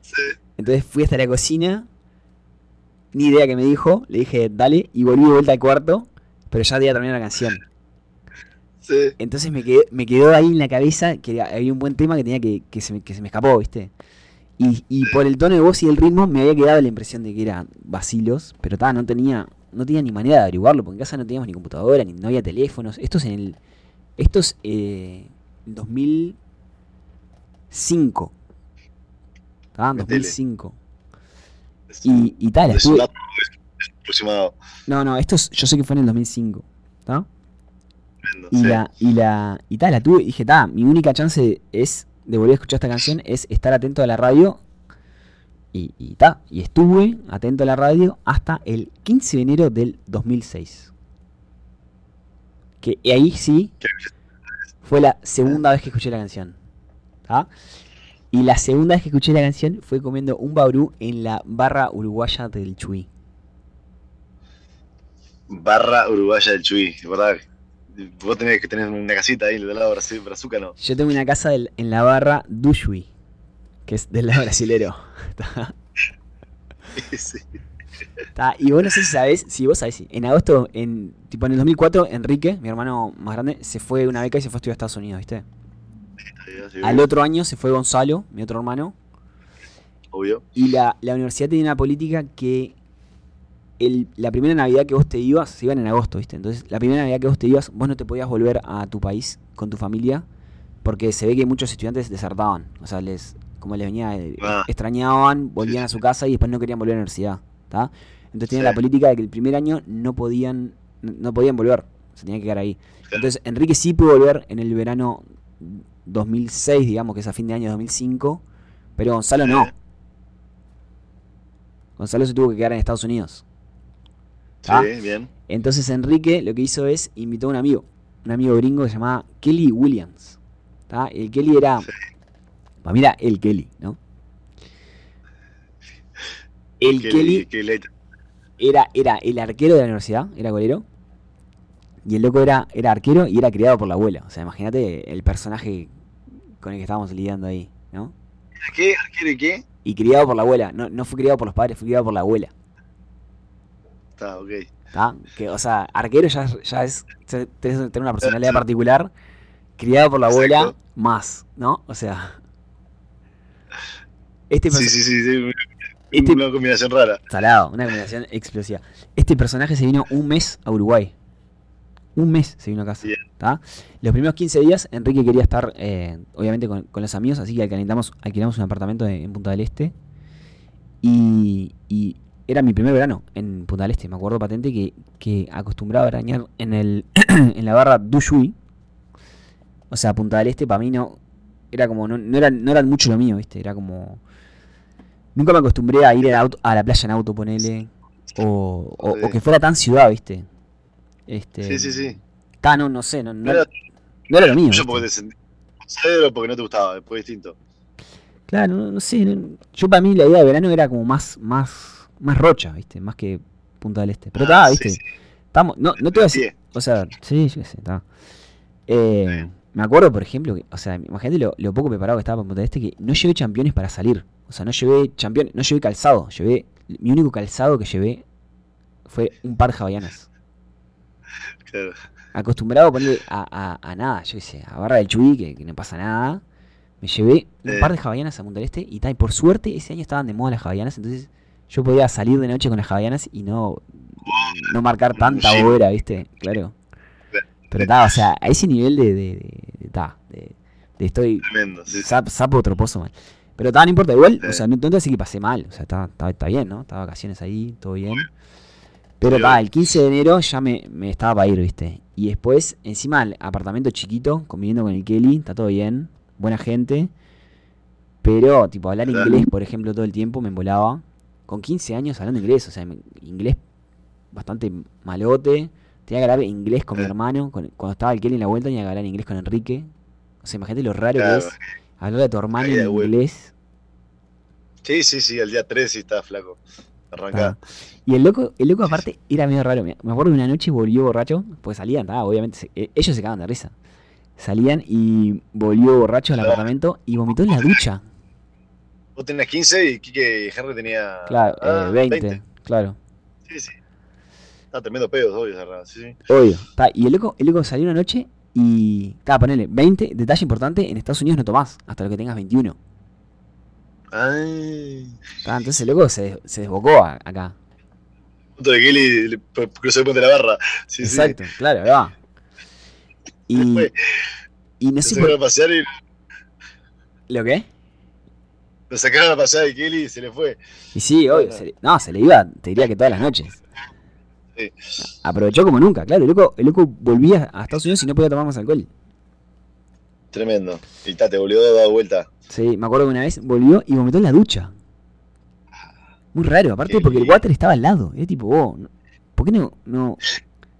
Sí. Entonces fui hasta la cocina. Ni idea que me dijo. Le dije, dale. Y volví de vuelta al cuarto. Pero ya había terminado la canción. Sí. Entonces me quedó, me quedó ahí en la cabeza que había un buen tema que tenía que, que, se, me, que se me escapó, ¿viste? Y, y por el tono de voz y el ritmo me había quedado la impresión de que eran vacilos, pero ta, no tenía no tenía ni manera de averiguarlo, porque en casa no teníamos ni computadora, ni no había teléfonos. Esto es en el. Esto es eh, en 2005. ¿Tá? En Metele. 2005. Es, Y, y tal, estuve. No, no, esto es- yo sé que fue en el 2005. ¿tá? Y sí. la, y la, y tal, la tuve, y dije, ta, mi única chance es de volver a escuchar esta canción es estar atento a la radio. Y, y ta, y estuve atento a la radio hasta el 15 de enero del 2006. Que y ahí sí fue la segunda vez que escuché la canción. ¿tá? Y la segunda vez que escuché la canción fue comiendo un bauru en la barra uruguaya del Chuy. Barra Uruguaya del Chuy, ¿verdad? Vos tenés que tener una casita ahí del lado de Brasil, Brazuca, ¿no? Yo tengo una casa del- en la barra do Chuy, que es del lado brasilero. sí. Ta, y vos no sé si sabés, si vos sabés, sí. en agosto, en tipo en el 2004, Enrique, mi hermano más grande, se fue de una beca y se fue a estudiar a Estados Unidos, ¿viste? Al otro año se fue Gonzalo, mi otro hermano, Obvio. y la, la universidad tenía una política que el- la primera Navidad que vos te ibas, se iban en agosto, ¿viste? Entonces, la primera Navidad que vos te ibas, vos no te podías volver a tu país con tu familia, porque se ve que muchos estudiantes desertaban, o sea, les como les venía, eh, Ah. extrañaban, volvían Sí, a su casa y después no querían volver a la universidad, ¿tá? Entonces tenían Sí. la política de que el primer año no podían no podían volver, se tenían que quedar ahí. Claro. Entonces, Enrique sí pudo volver en el verano 2006, digamos que es a fin de año 2005, pero Gonzalo no. Gonzalo se tuvo que quedar en Estados Unidos. Sí, bien. Entonces Enrique lo que hizo es invitó a un amigo, un amigo gringo que se llamaba Kelly Williams. ¿tá? El Kelly era. Para mí era el Kelly, ¿no? El Kelly, era, era el arquero de la universidad, era golero. Y el loco era, era arquero y era criado por la abuela. O sea, imagínate el personaje con el que estábamos lidiando ahí, ¿no? ¿Qué? ¿Arquero y qué? Y criado por la abuela. No, no fue criado por los padres, fue criado por la abuela. Está, ok. ¿Tá? Que, o sea, arquero ya, ya es tener una personalidad particular, criado por la abuela, Exacto. más, ¿no? O sea. Este Sí, sí, sí, sí. Este- Una combinación rara. Salado, una combinación explosiva. Este personaje se vino un mes a Uruguay. Un mes se vino a casa. ¿tá? Los primeros 15 días, Enrique quería estar, eh, obviamente, con, con los amigos, así que alquilamos, alquilamos un apartamento de- en Punta del Este. Y, y era mi primer verano en Punta del Este. Me acuerdo patente que, que acostumbraba a arañar en, el, en la barra Dushui. O sea, Punta del Este para mí no. Era como. No, no, era, no era mucho lo mío, ¿viste? Era como. Nunca me acostumbré a ir auto- a la playa en auto, ponele. O, o- o que fuera tan ciudad, ¿viste? Este, Sí, sí, sí. Ta, no, no sé, no, no, No era no era lo mío. Yo porque te porque no te gustaba, después distinto. Claro, no, no sé. yo para mí la idea de verano era como más, más, más rocha, ¿viste? Más que Punta del Este. Pero Ah, está, sí, ¿viste? sí. Estamos, no, no te voy a decir. O sea, sí, yo qué sé, está. Eh, me acuerdo, por ejemplo, que, o sea, imagínate lo, lo poco preparado que estaba para Punta del Este, que no llevé championes para salir. O sea, no llevé championes, no llevé calzado. Llevé, mi único calzado que llevé fue un par de hawaianas. Claro. Acostumbrado a ponerle a, a- a nada, yo sé, a barra del chuy, que, que no pasa nada. Me llevé un Eh. par de hawaianas a Punta del Este y tal. Y por suerte ese año estaban de moda las hawaianas, entonces yo podía salir de noche con las hawaianas y no, no marcar tanta bobera, ¿viste? Claro. Pero está, o sea, a ese nivel de, de, de, de, de- estoy Tremendo. Sí, sí. sap- sapo troposo mal. Pero está, no importa, igual, o sea, no, no te voy a decir que pasé mal, o sea, está, está, está bien, ¿no? Estaba vacaciones ahí, todo bien. Pero está, el 15 de enero ya me, me estaba para ir, ¿viste? Y después, encima, el apartamento chiquito, conviviendo con el Kelly, está todo bien, buena gente. Pero, tipo, hablar inglés, por ejemplo, todo el tiempo me embolaba. Con 15 años hablando inglés, o sea, inglés bastante malote. Tenía que hablar inglés con mi hermano. con- cuando estaba el Kelly en la vuelta, tenía que hablar inglés con Enrique. O sea, imagínate lo raro que es hablar a tu hermano en inglés. Sí, sí, sí, al día 3 sí estaba flaco. Arrancá. Ah. Y el loco, el loco aparte era medio raro. Me acuerdo de una noche volvió borracho, pues salían, ah, obviamente, se- eh, ellos se cagaban de risa. Salían y volvió borracho al Claro. apartamento y vomitó en la ducha. Vos tenías 15 y Kike Henry tenía Claro, ah, eh, 20, claro. Sí, sí. Estaba tremendo pedo, obvio, cerrado. Sí, sí. Obvio. Ta, y el loco, el loco salió una noche y. Estaba, ponele, 20, detalle importante, en Estados Unidos no tomás hasta lo que tengas 21. Ay. Ta, entonces el loco se, se desbocó a- acá. Punto de le- p- cruzó el puente de la barra. Sí, Exacto, claro, ahí va. Y, y no sé por a pasear y ¿Lo qué? lo sacaron a pasear de Kelly y se le fue. Y sí, obvio. Bueno. se le- no, se le iba, te diría que todas las noches. Sí. Aprovechó como nunca, claro. El loco, el loco volvía a Estados Unidos y no podía tomar más alcohol. Tremendo. Y ta, te volvió a dar vuelta. Sí, me acuerdo que una vez volvió y vomitó en la ducha. Muy raro, aparte porque el water estaba al lado. Era tipo, oh, ¿por qué no? No.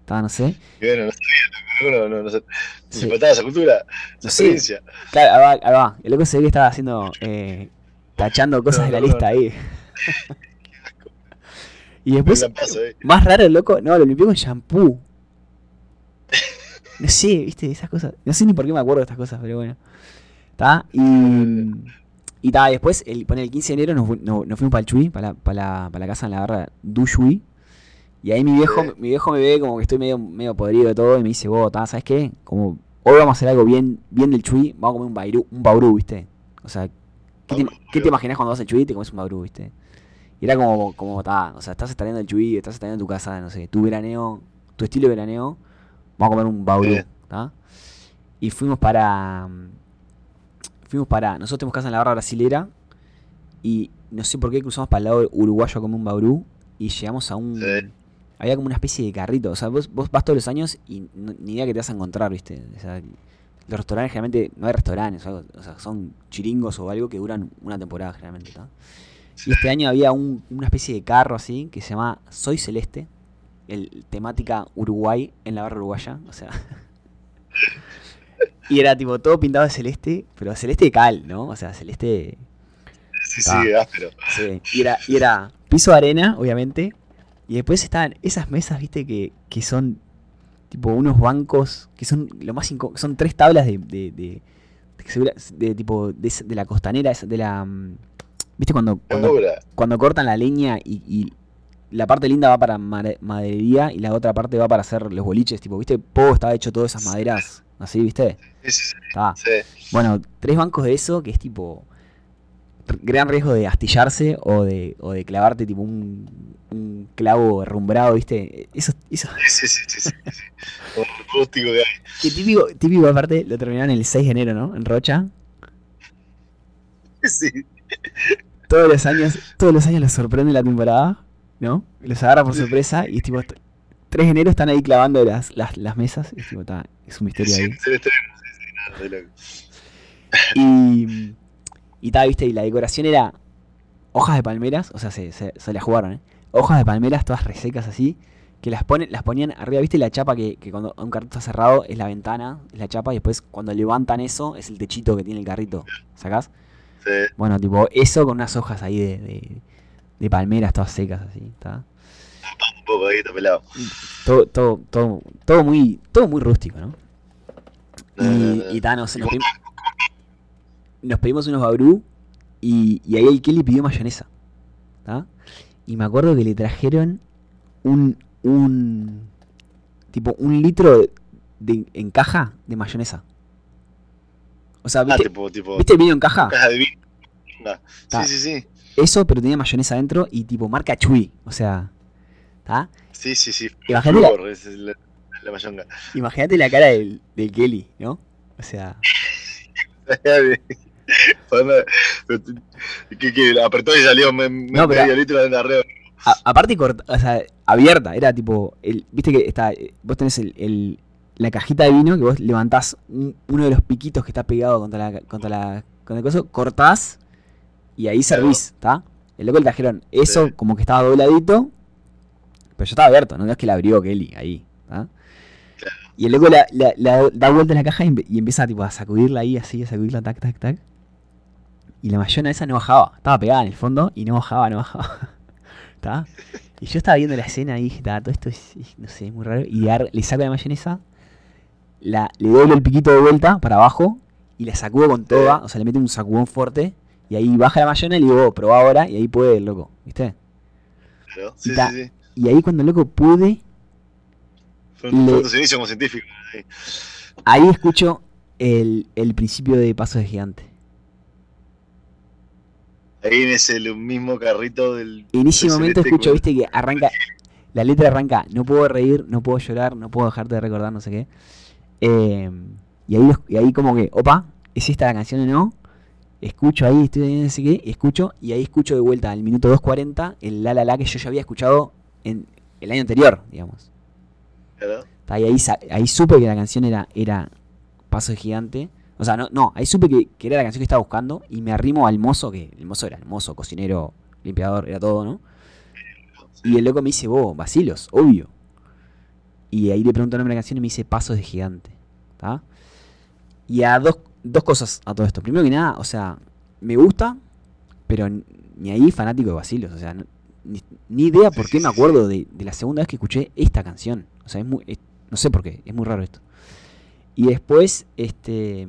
Estaba, no sé. Bueno, no sabía, no, no, no, no, sé. Sí. Se faltaba esa cultura, esa experiencia. Claro, ahí va, ahí va. El loco se ve que estaba haciendo. eh, tachando cosas de la lista ahí. y después, paso, eh. más raro el loco, no, lo limpió con shampoo. No sé, viste, esas cosas. No sé ni por qué me acuerdo de estas cosas, pero bueno. ¿Está? Y. Y ta, después, el, pone el 15 de enero nos, nos fuimos para el Chuy, para la, para, la, para la casa en la barra du Chuy. Y ahí mi viejo, Sí. mi viejo me ve como que estoy medio, medio podrido de todo y me dice, vos, ta, ¿sabes qué? Como hoy vamos a hacer algo bien, bien del Chuy, vamos a comer un bairú, un baurú, ¿viste? O sea, ¿qué te, ¿qué te imaginas cuando vas al Chuy y te comes un baurú, ¿viste? Y era como, como, ta, o sea, estás extrayendo el Chuy, estás extrayendo tu casa, no sé, tu veraneo, tu estilo de veraneo, vamos a comer un Bien. ¿tá? Y fuimos para... Fuimos para... Nosotros tenemos casa en la barra brasilera y no sé por qué cruzamos para el lado uruguayo a comer un baurú y llegamos a un... Sí. Había como una especie de carrito, o sea, vos, vos vas todos los años y no- ni idea que te vas a encontrar, ¿viste? O sea, los restaurantes generalmente, no hay restaurantes, o, algo, o sea, son chiringos o algo que duran una temporada generalmente, ¿tá? Y este año había un- una especie de carro así que se llama Soy Celeste, el temática Uruguay en la barra uruguaya, o sea. Y era tipo todo pintado de celeste, pero celeste de cal, ¿no? O sea, celeste. Sí, sí, Ah. áspero. Sí. Y era, y era piso de arena, obviamente. Y después estaban esas mesas, viste, que, que son tipo unos bancos, que son lo más son tres tablas de, de, de, de de tipo de, la costanera, de la mm, viste cuando, cuando, cortan la leña y, y la parte linda va para maderería y la otra parte va para hacer los boliches, tipo, viste, Pogo estaba hecho todas esas maderas así, viste. Sí, sí. Bueno, tres bancos de eso que es tipo gran riesgo de astillarse o de, o de clavarte tipo un, un clavo herrumbrado, ¿viste? Eso, eso Sí, sí, sí, sí, sí, rústico que hay. que típico, típico aparte lo terminaron el 6 de enero, ¿no? En Rocha. Sí. Todos los años, todos los años los sorprende la temporada, ¿no? Los agarra por sorpresa y es tipo 3 de enero están ahí clavando las, las, las mesas, y es tipo, está, es un misterio ahí. Se. Y, y viste, y la decoración era hojas de palmeras, o sea, se, se, se la jugaron, ¿eh? Hojas de palmeras todas resecas así, que las ponen, las ponían arriba, viste la chapa que, que cuando un carrito está cerrado es la ventana, es la chapa, y después cuando levantan eso es el techito que tiene el carrito, ¿sacás? Sí. Bueno, tipo, eso con unas hojas ahí de, de, de palmeras todas secas así, ¿está? Un poco ahí, pelado. Todo, todo, todo, todo muy, todo muy rústico, ¿no? No, no, Y, no. y ta, nos, nos pedimos, nos pedimos unos babrú y, y ahí el Kelly pidió mayonesa. ¿tá? Y me acuerdo que le trajeron un, un tipo un litro de, en caja de mayonesa. O sea, Ah, ¿viste, tipo, tipo, ¿viste el vino en caja? caja de vino. Sí, sí, sí. Eso, pero tenía mayonesa adentro y tipo marca Chui. O sea, ¿tá? Sí, sí, sí. Imagínate la- Flúor, esa es la, la mayonga. Imagínate la cara del, del Kelly, ¿no? O sea, que, que apretó y salió me, me- No, pero- medio litro de arriba. A- aparte corta, o sea, abierta, era tipo, el, viste que está, vos tenés el, el- la cajita de vino que vos levantás un- uno de los piquitos que está pegado contra la, contra la, con el coso, cortás y ahí servís, ¿está? El loco le trajeron eso Sí. como que estaba dobladito, pero ya estaba abierto, no es que la abrió Kelly ahí, ¿está? Y el loco la, la- la da vuelta en la caja y, empieza tipo, a sacudirla ahí así, a sacudirla, tac, tac, tac. Y la mayona esa no bajaba, estaba pegada en el fondo y no bajaba, no bajaba. ¿Está? Y yo estaba viendo la escena y dije, "Ta, todo esto es, es- no sé, es muy raro. Y le saco la mayonesa, la, le doblo el piquito de vuelta para abajo y la sacudo con toda, o sea, le meto un sacudón fuerte. Y ahí baja la mayona y le digo, "Oh, probá ahora, y ahí puede el loco, ¿viste? Claro. Sí, Y ta- sí, sí. Y ahí cuando el loco pude, Fueron, Le- como científico. ahí. ahí escucho el, el principio de Pasos de Gigante. Ahí en ese el mismo carrito del. En ese del momento escucho, con- viste, que arranca. La letra arranca, no puedo reír, no puedo llorar, no puedo dejarte de recordar, no sé qué. Eh, y, ahí, y ahí como que, opa, ¿es esta la canción o no? Escucho ahí, estoy sé qué, escucho, y ahí escucho de vuelta al minuto 2.40 el la la la que yo ya había escuchado en el año anterior, digamos. Ahí, ahí, supe que la canción era, era Paso de Gigante. O sea, no, no, ahí supe que, que era la canción que estaba buscando y me arrimo al mozo, que el mozo era el mozo, cocinero, limpiador, era todo, ¿no? Y el loco me dice, vos, vacilos, obvio. Y ahí le pregunto el nombre de la canción y me dice Pasos de Gigante. Y a dos, dos cosas a todo esto. Primero que nada, o sea, me gusta, pero ni ahí fanático de vacilos. O sea, no- ni, ni idea por qué me acuerdo de, de la segunda vez que escuché esta canción. O sea, es muy, es- no sé por qué, es muy raro esto. Y después, este.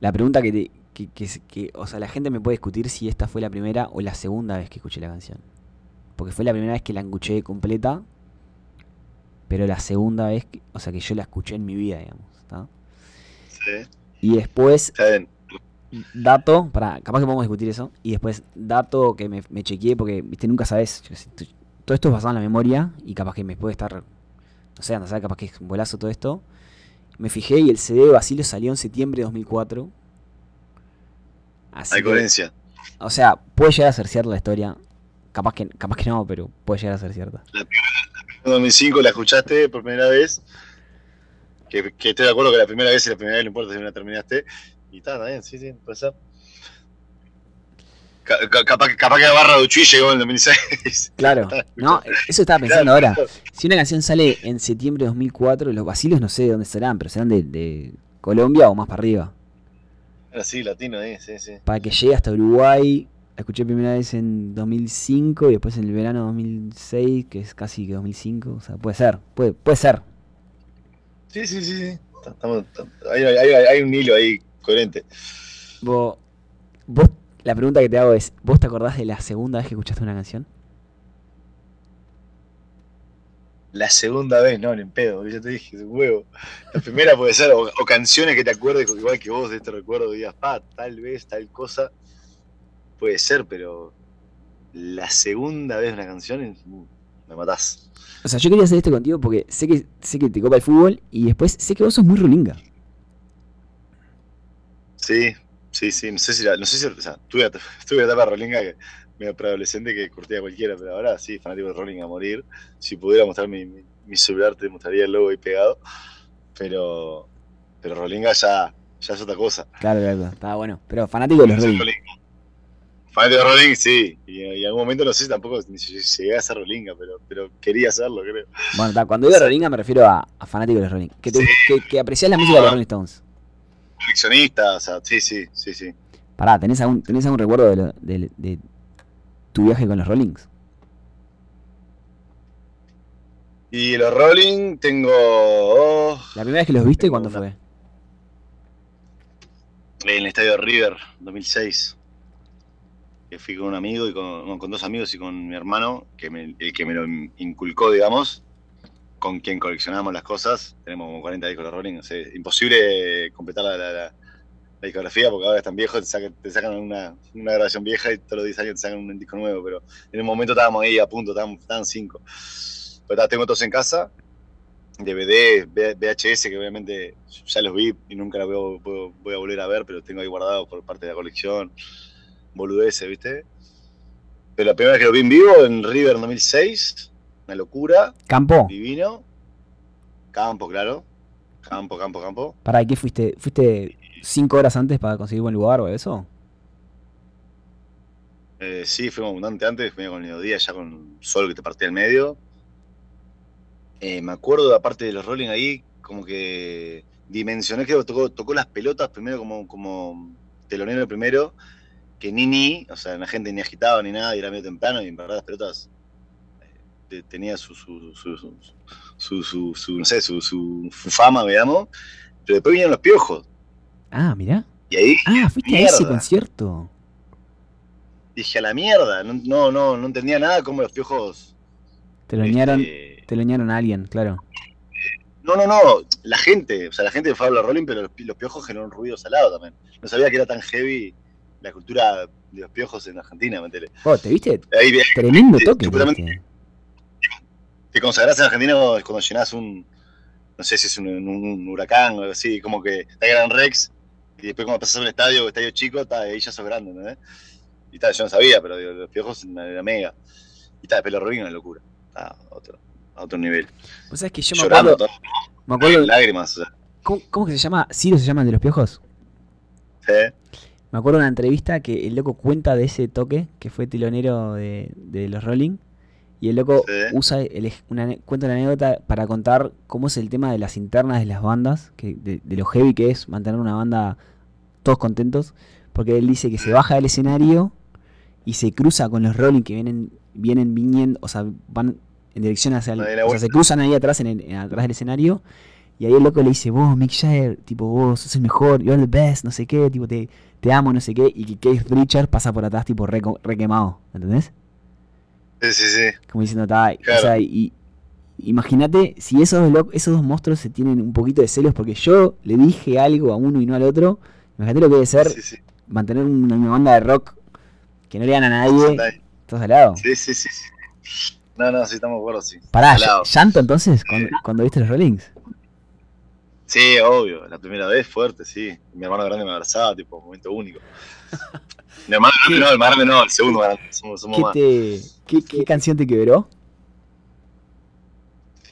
La pregunta que, te- que, que- O sea, la gente me puede discutir si esta fue la primera o la segunda vez que escuché la canción. Porque fue la primera vez que la escuché completa. Pero la segunda vez, que- o sea, que yo la escuché en mi vida, digamos. ¿tá? Sí. Y después, dato, para, capaz que podemos discutir eso. Y después, dato que me, me chequeé, porque, viste, nunca sabes. sé, todo esto es basado en la memoria y capaz que me puede estar. No sé, anda a saber, capaz que es un bolazo todo esto. Me fijé y el CD de Basilio salió en septiembre de 2004. Así Hay que- coherencia. o sea, puede llegar a ser cierta la historia. Capaz que, capaz que no, pero puede llegar a ser cierta. En 2005 la escuchaste por primera vez. Que, que estoy de acuerdo que la primera vez y la primera vez no importa si no la terminaste. Y está, está bien, sí, sí, puede ser. Capaz, que- capaz que la barra de Uchuy llegó en el 2006. Claro, no, eso estaba pensando ahora. Si una canción sale en septiembre de 2004, los vacilos no sé de dónde serán, pero serán de, de Colombia o más para arriba. Era así, latino ahí, sí, sí. Para que llegue hasta Uruguay, la escuché primera vez en 2005 y después en el verano 2006, que es casi que 2005. O sea, puede ser, puede, puede ser. Sí, sí, sí. sí. Estamos- hay, hay- hay- hay un hilo ahí coherente. Vos, vos, la pregunta que te hago es, ¿vos te acordás de la segunda vez que escuchaste una canción? La segunda vez, no, ni en pedo, ya te dije, es un huevo. La primera puede ser, o, o canciones que te acuerdes, igual que vos de este recuerdo, digas, pa, tal vez, tal cosa. Puede ser, pero la segunda vez una canción, uh, me matás. O sea, yo quería hacer esto contigo porque sé que, sé que te copa el fútbol y después sé que vos sos muy rolinga. Sí, sí, sí, no sé si, la- no sé si, o sea, tuve, tuve una etapa de Rolinga que medio preadolescente que curtía a cualquiera, pero ahora sí, fanático de Rolling a morir. Si pudiera mostrar mi, mi, mi celular, te mostraría el logo ahí pegado, pero, pero Rolinga ya, ya es otra cosa. Claro, claro, estaba bueno. Pero fanático de los Rolling. Fanático de Rolling, sí, y, y en algún momento no sé si tampoco llegué a ser Rolinga, pero, pero quería hacerlo, creo. Bueno, ta, cuando digo rolinga me refiero a, a fanático de los Rolling. Que, te, Sí. que, que apreciás la música de los Rolling Stones. Coleccionista, o sea, sí, sí, sí, sí. Pará, ¿tenés algún, tenés algún recuerdo de, lo- de- de tu viaje con los Rollings? Y los Rolling tengo... oh, La primera vez que los viste, ¿cuándo una- fue? En el estadio River, 2006. Que fui con un amigo y con, con dos amigos y con mi hermano, que me- el que me lo inculcó, digamos, con quien coleccionamos las cosas. Tenemos como 40 discos de Rolling, no sé, imposible completar la, la- la- la discografía porque ahora están viejos, te sacan, te sacan una, una grabación vieja y todos los 10 años te sacan un disco nuevo, pero en un momento estábamos ahí a punto, estaban, estaban cinco. Pero ta, tengo todos en casa, DVD, VHS, que obviamente ya los vi y nunca los voy- voy a volver a ver, pero tengo ahí guardados por parte de la colección. Boludeces, ¿viste? Pero la primera vez que lo vi en vivo, en River 2006, una locura, ¿Campo? divino. Campo, claro. Campo, campo, campo. Pará, ¿y qué fuiste? ¿Fuiste cinco horas antes para conseguir buen lugar o eso? Eh, sí, fuimos abundante antes, fuimos con el mediodía ya con sol que te partía en medio. Eh, me acuerdo, aparte de los Rolling ahí, como que dimensioné que tocó, tocó las pelotas primero como, como telonero primero, que ni ni, o sea, la gente ni agitaba ni nada, y era medio temprano, y en verdad las pelotas eh, te- tenía su, su, su, su, su, su- su- no sé, su, fama, digamos, pero después vinieron los piojos, Ah, mirá. y ahí Ah, fuiste a ese concierto. dije a la mierda, no, no, no, no entendía nada cómo los piojos... Te lo ñaron, este, te lo a alguien, claro. No, no, no, la gente, o sea, la gente fue a hablar Rolling, pero los piojos generaron ruido salado también. No sabía que era tan heavy la cultura de los piojos en Argentina, ¿me entendés? Oh, ¿te viste? Ahí Tremendo Sí, toque. supuestamente- viste. te consagrás en Argentina cuando cuando llenás un, no sé si es un, un- un huracán o algo así, como que está Gran Rex, y después cuando pasás a un estadio, estadio chico, está, ahí ya sos grande, ¿no? Y tal, yo no sabía, pero digo, los piojos era mega. Y tal, pero Rolling una locura, está a otro, a otro nivel. Vos sabés que yo me Llorando, acuerdo, todo, me acuerdo lágrimas, o sea, ¿cómo, cómo que se llama? ¿Ciro se llama el de los piojos? ¿eh? Me acuerdo de una entrevista que el loco cuenta de ese toque, que fue telonero de, de los Rolling, y el loco Sí. usa el una, cuenta una anécdota para contar cómo es el tema de las internas de las bandas, que, de, de lo heavy que es mantener una banda todos contentos, porque él dice que se baja del escenario y se cruza con los Rolling que vienen, vienen viniendo, o sea, van en dirección hacia el, o sea, se cruzan ahí atrás en el- en- atrás del escenario y ahí el loco le dice, vos Mick Jagger, tipo, vos sos el mejor, you're the best, no sé qué, tipo, te, te amo, no sé qué, y que Keith Richard pasa por atrás, tipo, re, re quemado, ¿entendés? Sí, sí, sí. Como diciendo, está, o Claro. sea, y imagínate si esos dos, esos dos monstruos se tienen un poquito de celos porque yo le dije algo a uno y no al otro, imagínate lo que debe ser Sí, sí. mantener una, una banda de rock que no le dan a nadie, estás al lado. Sí, sí, sí. sí. No, no, sí, estamos de acuerdo, sí. Pará, llanto entonces, cuando, cuando viste los Rollings. Sí, obvio, la primera vez fuerte, sí. Mi hermano grande me abrazaba, tipo, momento único. Mi hermano grande no, el más grande no, el segundo grande, somos, somos ¿Qué, más. te, qué, qué canción te quebró?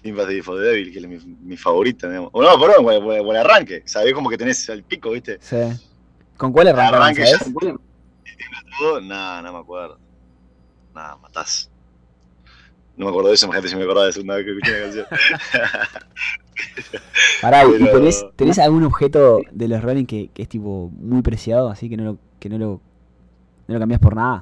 Sympathy for the Devil, que es mi, mi favorita, digamos. O no, perdón, por, el arranque, ¿sabés? Como que tenés el pico, ¿viste? Sí. ¿Con cuál arrancaron, arranque ya. sabes? todo, nada, no me acuerdo. Nada, matás. No me acuerdo de eso, imagínate si me acordaba de segunda vez que escuché la canción. Pará, ¿y Pero- tenés, tenés algún objeto de los Rolling que, que es tipo muy preciado, así que no lo, que no lo, no lo cambiás por nada?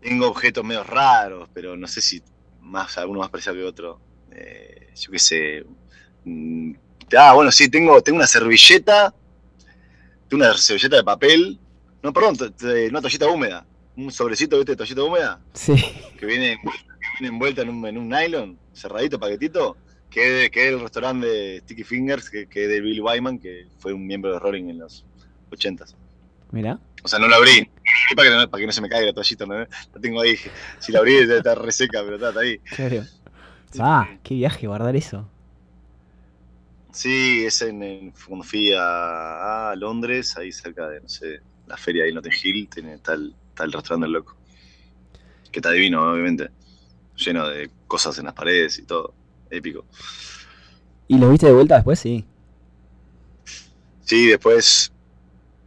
Tengo objetos medio raros, pero no sé si más alguno más preciado que otro. Eh, yo qué sé. Mm, Ah, bueno, sí, tengo, tengo una servilleta. Tengo una servilleta de papel. No, perdón, una toallita húmeda. Un sobrecito, ¿viste? De toallita húmeda. Sí. Que viene, que viene envuelta en un, en un nylon, cerradito, paquetito. Que es, de- que es el restaurante de Sticky Fingers, que, que es de Bill Wyman, que fue un miembro de Rolling en los 80s. Mirá. O sea, no la abrí. Para que no, para que no se me caiga la toallita, ¿no? La tengo ahí. Si la abrí, está, está reseca, pero está, está ahí. Claro. Ah, qué viaje guardar eso. Sí, es en, en- cuando fui a, a Londres, ahí cerca de, no sé, la feria en Notting Hill, tiene, el, está el restaurante del loco. Que está divino, obviamente. Lleno de cosas en las paredes y todo. Épico. ¿Y lo viste de vuelta después? Sí. Sí, después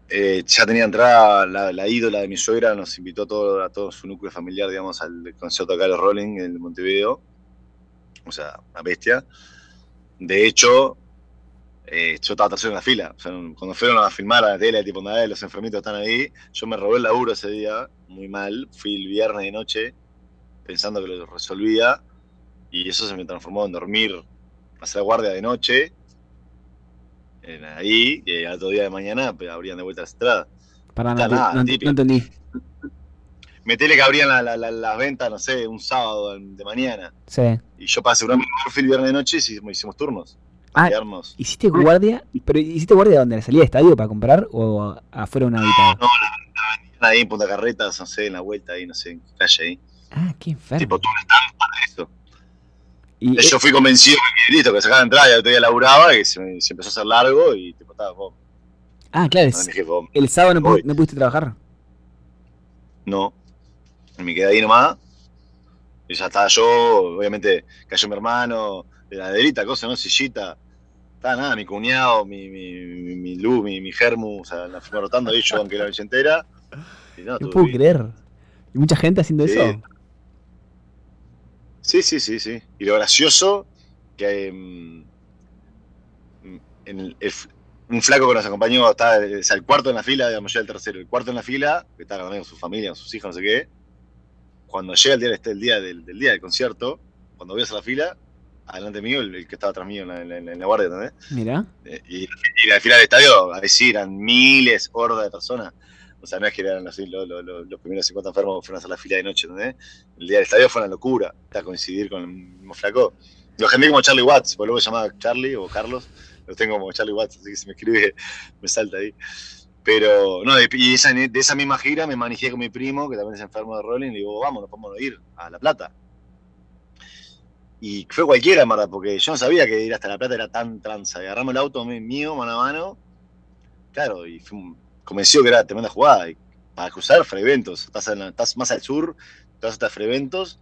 eh, ya tenía entrada la, la ídola de mi suegra, nos invitó a todo, a todo su núcleo familiar, digamos, al concierto de Carlos Rolling en Montevideo. O sea, una bestia. De hecho, eh, yo estaba tercero en la fila. O sea, cuando fueron a filmar a la tele, tipo, nada, los enfermitos están ahí, yo me robé el laburo ese día, muy mal. Fui el viernes de noche pensando que lo resolvía y eso se me transformó en dormir, hacer guardia de noche en ahí, y al otro día de mañana pues, abrían de vuelta las entradas. Pará, Está no, nada, no- entendí. Metele que abrían la- la- la- las ventas, no sé, un sábado de mañana. Sí. Y yo para asegurarme el fui el viernes de noche y hicimos, hicimos turnos. Ah, Quedarnos. ¿hiciste guardia? ¿Pero hiciste guardia dónde? ¿En la salida de estadio para comprar o afuera de un habitado? Ahí en Punta Carretas, no sé, en la vuelta ahí, no sé, en calle ahí. Ah, qué enfermo. Tipo, tú un stand para eso. Y, eh, Yo fui convencido que listo, que sacaba entrada y al otro día laburaba, y se, me- se empezó a hacer largo y tipo, estaba, vos, ah, claro, el, mi jefe, vos, el sábado no, no pudiste trabajar. no. Me quedé ahí nomás. Y ya estaba yo, obviamente cayó mi hermano, de la delita, cosa, ¿no? Sillita. Estaba nada, mi cuñado, mi, mi, mi, mi Lu, mi, mi Germu, o sea, la rotando ahí, yo aunque la noche entera. Y no, puedo bien. creer. ¿Y mucha gente haciendo Sí. eso? Sí, sí, sí, sí. Y lo gracioso, que em, en el- un flaco que nos acompañó, estaba o sea, el cuarto en la fila, digamos, yo el tercero, el cuarto en la fila, que estaba también con su familia, con sus hijos, no sé qué. Cuando llega el día, este, el día, del, del día del concierto, cuando voy a hacer la fila, adelante mío, el, el que estaba atrás mío en la, en la- en la guardia, ¿entendés? Mirá. Eh, Y, y la fila del estadio, ahí sí, eran miles, hordas de personas. O sea, no es que eran así, lo- lo- lo- los primeros 50 enfermos que fueron a hacer la fila de noche, ¿entendés? El día del estadio fue una locura, hasta coincidir con el mismo flaco. Lo agendé como Charlie Watts, porque luego se llamaba Charlie o Carlos, lo tengo como Charlie Watts, así que si me escribe, me salta ahí. Pero, no, de- y esa, de esa misma gira me manejé con mi primo, que también es enfermo de Rolling, y le digo, vamos, nos podemos ir a La Plata. Y fue cualquiera, en verdad, porque yo no sabía que ir hasta La Plata era tan tranza. Y agarramos el auto mí- mío, mano a mano, claro, y fui un- convencido que era tremenda jugada. Y para cruzar Freventos, estás, en la- estás más al sur, te vas hasta Freventos,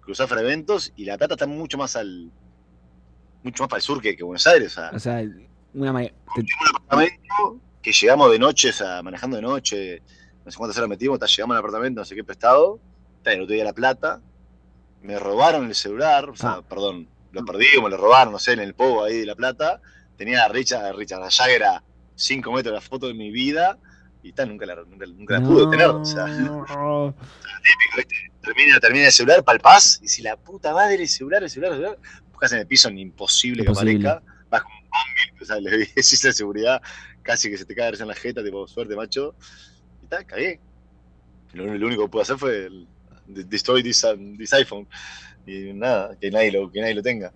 cruzar Freventos, y La Plata está mucho más al mucho más para el sur que, que Buenos Aires. O sea, O sea, una ma- te- un apartamento que llegamos de noche, o sea, manejando de noche, no sé cuántas horas metimos, hasta llegamos al apartamento, no sé qué prestado, está el otro día La Plata, me robaron el celular, o sea, Ah. perdón, lo perdí o me lo robaron, no sé, en el povo ahí de La Plata, tenía a Richard, Richard Jagger a 5 metros de la foto de mi vida, y tal, nunca la, nunca, nunca la pude tener, o sea, No. termina, termina el celular, palpás, y si la puta madre, el celular, el celular, el celular, buscas en el piso, imposible, Imposible. que aparezca, vas como un zombie, o sea, le decís de seguridad, casi que se te cae en la jeta, tipo, suerte, macho, y tal, cagué. Lo, lo único que pude hacer fue el, de- destroy this, um, this iPhone, y nada, que nadie lo, que nadie lo tenga.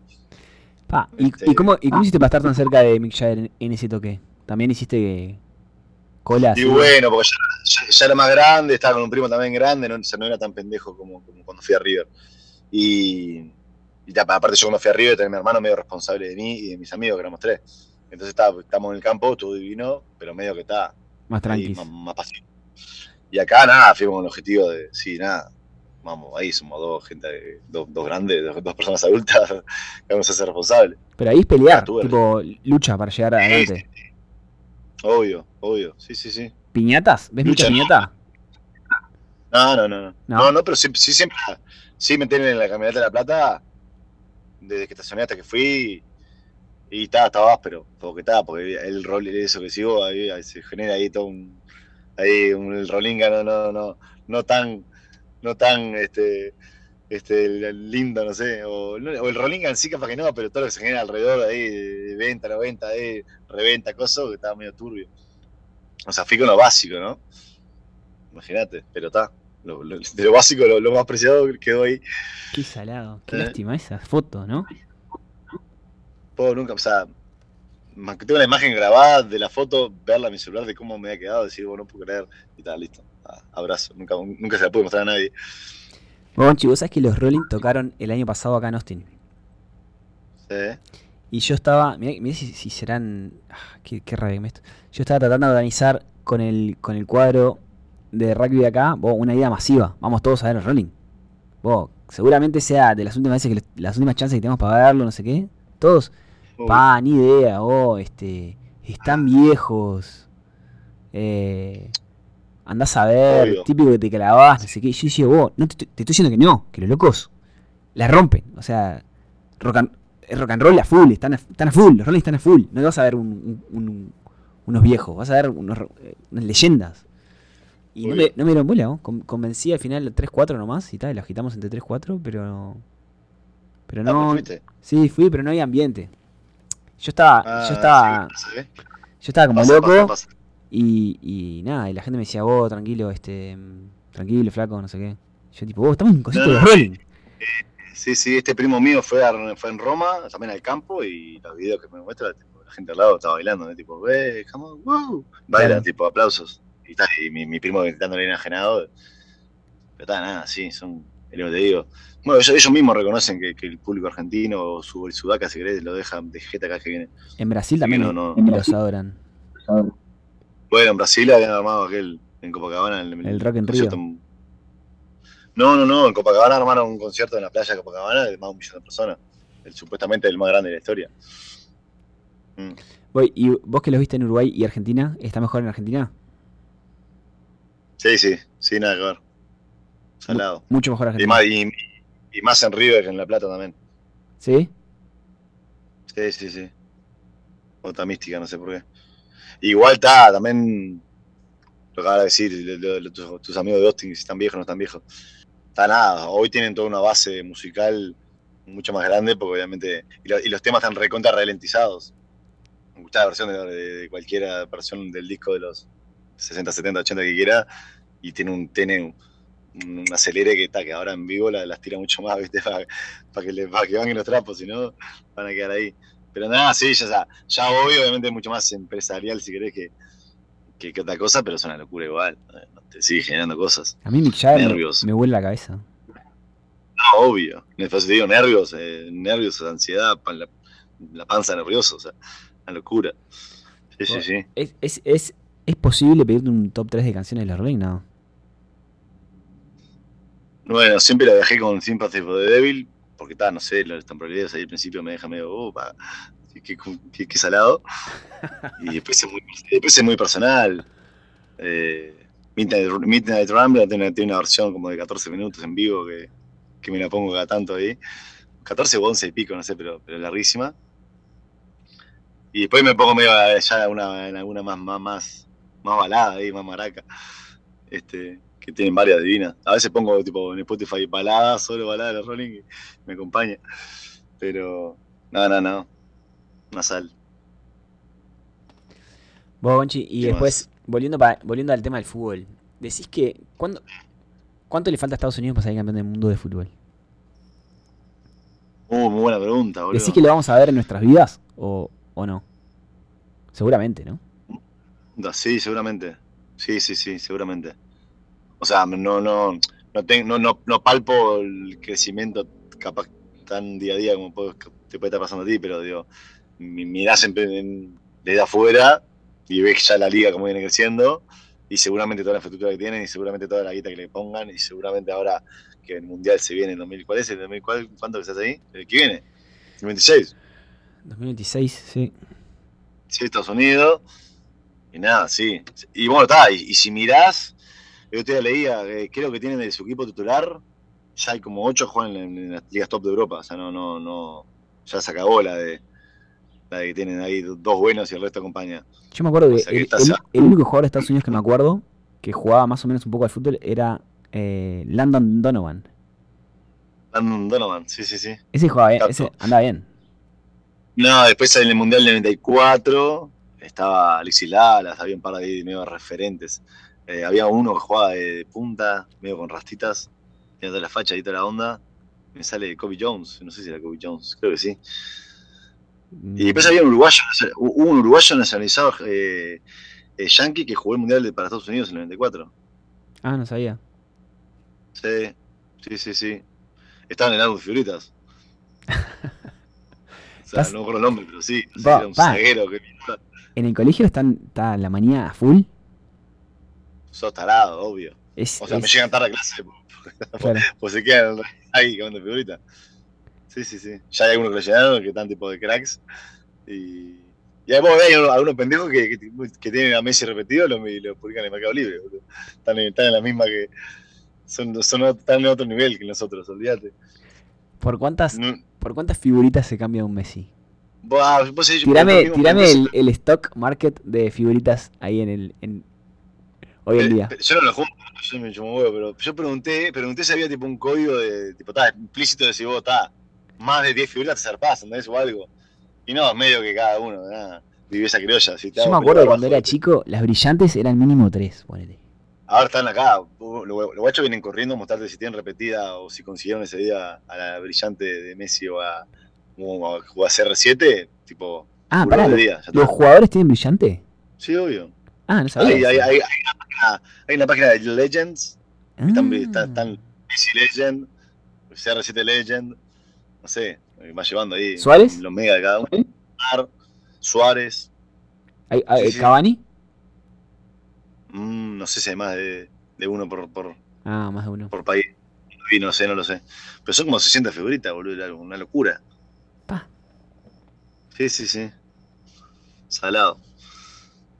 ¿y, Este- y cómo, ¿Y cómo hiciste para estar tan cerca de Mick Jagger en, en ese toque? ¿También hiciste cola? Y así? bueno, porque ya, ya- ya era más grande, estaba con un primo también grande, no, o sea, no era tan pendejo como, como cuando fui a River. Y, y ya, aparte yo cuando fui a River tenía mi hermano medio responsable de mí y de mis amigos, que éramos tres. Entonces estaba, estamos en el campo, estuvo divino, pero medio que está Más ahí, tranquis. más, más pasivo. Y acá nada, fuimos con el objetivo de, sí, nada, vamos, ahí somos dos, gente, dos, dos grandes, dos, dos personas adultas, que vamos a ser responsables. Pero ahí es pelear, Ah, tipo lucha para llegar adelante. Obvio, obvio, sí, sí, sí. ¿Piñatas? ¿Ves mucha piñata? No, no, no, no. No. No, no, pero sí, sí siempre. Sí me tienen en la camioneta de la plata. Desde que estacioné hasta que fui. Y estaba, estaba áspero. Porque estaba, porque el rol eso que sigo, ahí, ahí se genera ahí todo un. Ahí un el rolinga no, no, no, no tan. No tan este. Este, lindo, no sé, o, el Rolinga en sí capaz que no, pero todo lo que se genera alrededor ahí, de venta, no venta, de reventa, cosas, que estaba medio turbio. O sea, fui con lo básico, ¿no? Imagínate, pero está. Lo, lo- de lo básico, lo, lo más preciado quedó ahí. Qué salado. Qué Eh. lástima esa foto, ¿no? Puedo nunca, o sea, más que tengo una imagen grabada de la foto, verla en mi celular de cómo me ha quedado, decir, bueno, no puedo creer, y tal, listo. Ah, abrazo, nunca, nunca se la pude mostrar a nadie. Bonchi, vos sabés que los Rolling tocaron el año pasado acá en Austin. Sí. Y yo estaba. Mirá, mirá si, si serán. ah, qué, qué rabia esto. Yo estaba tratando de organizar con el, con el cuadro de rugby de acá una ida masiva. Vamos todos a ver el Rolling. Vos, seguramente sea de las últimas veces que los- las últimas chances que tenemos para verlo, no sé qué. Todos. Pa, ni idea, oh, este. Están viejos. Eh, andás a ver, Obvio. típico que te clavás, no sé qué. Yo decía, vos, no te, te estoy diciendo que no, que los locos la rompen. O sea, rock and, rock and roll a full, están a, están a full, los Rolling están a full. No vas a ver un- un- un- unos viejos, vas a ver unos, unas leyendas. Y no me, no me dieron bola, ¿no? Con- convencí al final 3-4 nomás y tal, y lo agitamos entre 3-4, pero. Pero ah, no. pues fuiste. Sí, fui, pero no había ambiente. Yo estaba, Ah, yo estaba, sí, pasa, ¿eh? yo estaba como Pasa, loco pasa, pasa. Y, y nada, y la gente me decía, vos, tranquilo, este, tranquilo, flaco, no sé qué. Yo tipo, vos, estamos en un concierto No, de no, Rolling. Sí, sí, este primo mío fue, a- fue en Roma, también al campo, y los videos que me muestra, tipo, la gente al lado estaba bailando, ¿no? tipo, on, wow. Baila, Claro. tipo, aplausos. Y, y mi, mi primo gritándole enajenado. Pero está, nada, sí, son, es lo que te digo. Bueno, ellos, ellos mismos reconocen que, que el público argentino o su, el sudaca, si querés, lo deja de jeta vez que viene. En Brasil también no, no. los adoran. Bueno, en Brasil habían armado aquel, en Copacabana. El, El Rock en en- No, no, no, en Copacabana armaron un concierto en la playa de Copacabana de más de un millón de personas. El, supuestamente el más grande de la historia. Mm. Voy, y vos que los viste en Uruguay y Argentina, ¿está mejor en Argentina? Sí, sí, sí, nada que ver. Salado. Mucho mejor Y Argentina. más, y, y más en River que en La Plata también. ¿Sí? Sí, sí, sí. Otra mística, no sé por qué. Igual está, también lo que de decir, lo- lo- lo- tus, tus amigos de Austin, si están viejos o no están viejos. Está nada, hoy tienen toda una base musical mucho más grande, porque obviamente. Y, lo- y los temas están recontra ralentizados. Me gusta la versión de, de- de cualquiera versión del disco de los 60, 70, 80 que quiera, y tiene un, tiene un, un acelere que está, que ahora en vivo la- las tira mucho más, ¿viste? Para, para que, le, para que van los trapos, si no, van a quedar ahí. Pero nada, sí, ya, ya, ya hoy obviamente es mucho más empresarial, si querés, que, que, que otra cosa, pero es una locura igual. Te sigue generando cosas. A mí Mick Jagger me, Nervios. me vuela la cabeza. No, obvio. Después te digo nervios, eh, nervios, ansiedad, pan- la, la panza nerviosa, o sea, una locura. Sí, sí, Bueno. sí. ¿Es, es, es, ¿Es posible pedirte un top 3 de canciones de los Rolling? No. Bueno, siempre la dejé con Sympathy for the Devil, porque está, no sé, las temporalidades ahí al principio me deja medio, pa, qué, qué- qué salado. Y después es muy, después es muy personal. Eh, Midnight, Midnight Rambler tiene, tiene una versión como de 14 minutos en vivo que, que me la pongo cada tanto ahí. 14 o 11 y pico, no sé, pero, pero larguísima. Y después me pongo medio eh, ya una, en alguna más, más, más, más balada ahí, más maraca. Este, que tienen varias divinas. A veces pongo tipo en Spotify baladas, solo baladas de los Rolling y me acompaña. Pero, no, no, no. Una sal. Vos, Gonchi, y ¿Qué después, volviendo, volviendo al tema del fútbol, decís que. ¿cuándo, ¿Cuánto le falta a Estados Unidos para salir campeón del mundo de fútbol? Uh, muy buena pregunta, boludo. ¿Decís que lo vamos a ver en nuestras vidas o, o no? Seguramente, ¿no? Sí, seguramente. Sí, sí, sí, seguramente. O sea, no, no, no, ten- no, no, no palpo el crecimiento capaz tan día a día como te puede estar pasando a ti, pero digo, mi- mirás en, en- desde afuera y ves ya la liga como viene creciendo y seguramente toda la infraestructura que tienen y seguramente toda la guita que le pongan y seguramente ahora que el Mundial se viene en 2000, ¿cuál es el 2000? ¿Cuál- ¿Cuánto que estás ahí? ¿El que viene? ¿El 26? 2026, sí. sí, Estados Unidos. Y nada, sí. Y bueno, está, y, y si mirás, el otro día leía, eh, creo que tienen de su equipo titular, ya hay como ocho juegan en, en las ligas top de Europa. O sea, no, no, no. Ya se acabó la de, la de que tienen ahí dos buenos y el resto acompaña. Yo me acuerdo O sea, que el, único jugador de Estados Unidos que me acuerdo que jugaba más o menos un poco al fútbol era eh, Landon Donovan. Landon Donovan, sí, sí, sí. Ese jugaba bien, ese andaba bien. No, después en el Mundial del 94 estaba Alexis Lalas, había un par de ahí medio referentes. Eh, había uno que jugaba de punta, medio con rastitas, tenía toda la facha y toda la onda. Me sale Kobe Jones, no sé si era Kobe Jones, creo que sí. Y después había un uruguayo, hubo un uruguayo nacionalizado eh, eh, yankee que jugó el Mundial de- para Estados Unidos en el 94. Ah, no sabía. Sí, sí, sí, sí. Estaba en el álbum de figuritas. O sea, no me acuerdo el nombre, pero sí. era un zaguero que En el colegio están, está la manía a full. Sos tarado, obvio. Es, O sea, me llegan tarde a clase, claro. pues se quedan ahí con figuritas. Sí, sí, sí. Ya hay algunos que lo llenaron, que están tipo de cracks. Y, y hay, bueno, hay algunos pendejos que, que, que tienen a Messi repetido, lo, lo publican en Mercado Libre. boludo. Están, en- están en la misma que. Son, son, están en otro nivel que nosotros, olvídate. ¿Por cuántas, No, ¿Por cuántas figuritas se cambia un Messi? Vos yo Tirame, tirame el, el stock market de figuritas ahí en el en, hoy en Eh, día. Yo no lo junto, yo me chumo huevo, pero yo pregunté, pregunté si había tipo un código de, tipo, está implícito de si vos está más de 10 figuras te zarpás, ¿entendés? O algo. Y no, medio que cada uno, vive esa criolla. Si Yo me acuerdo cuando era chico, las brillantes eran mínimo tres, ponele. Ahora están acá, los los guachos vienen corriendo a mostrarte si tienen repetida o si consiguieron ese día a la brillante de Messi o a, o a, o a CR7, tipo, Ah, pará, de ¿lo- día, ya ¿los jugadores tienen brillante? Sí, obvio. Ah, no sabía. Hay, hay, hay, hay una página, hay una página de Legends Están, Ah. están, están Messi Legend, CR7 Legend, no sé, va llevando ahí ¿Suárez? los mega de cada uno. Suárez, Hay- hay- sí, sí. ¿Cavani? mm, no sé si hay más de, de uno por, por, Ah, más de uno. por país. Y no sé, no lo sé. Pero son como 600 figuritas, boludo, una locura. Pa. Sí, sí, sí. Salado.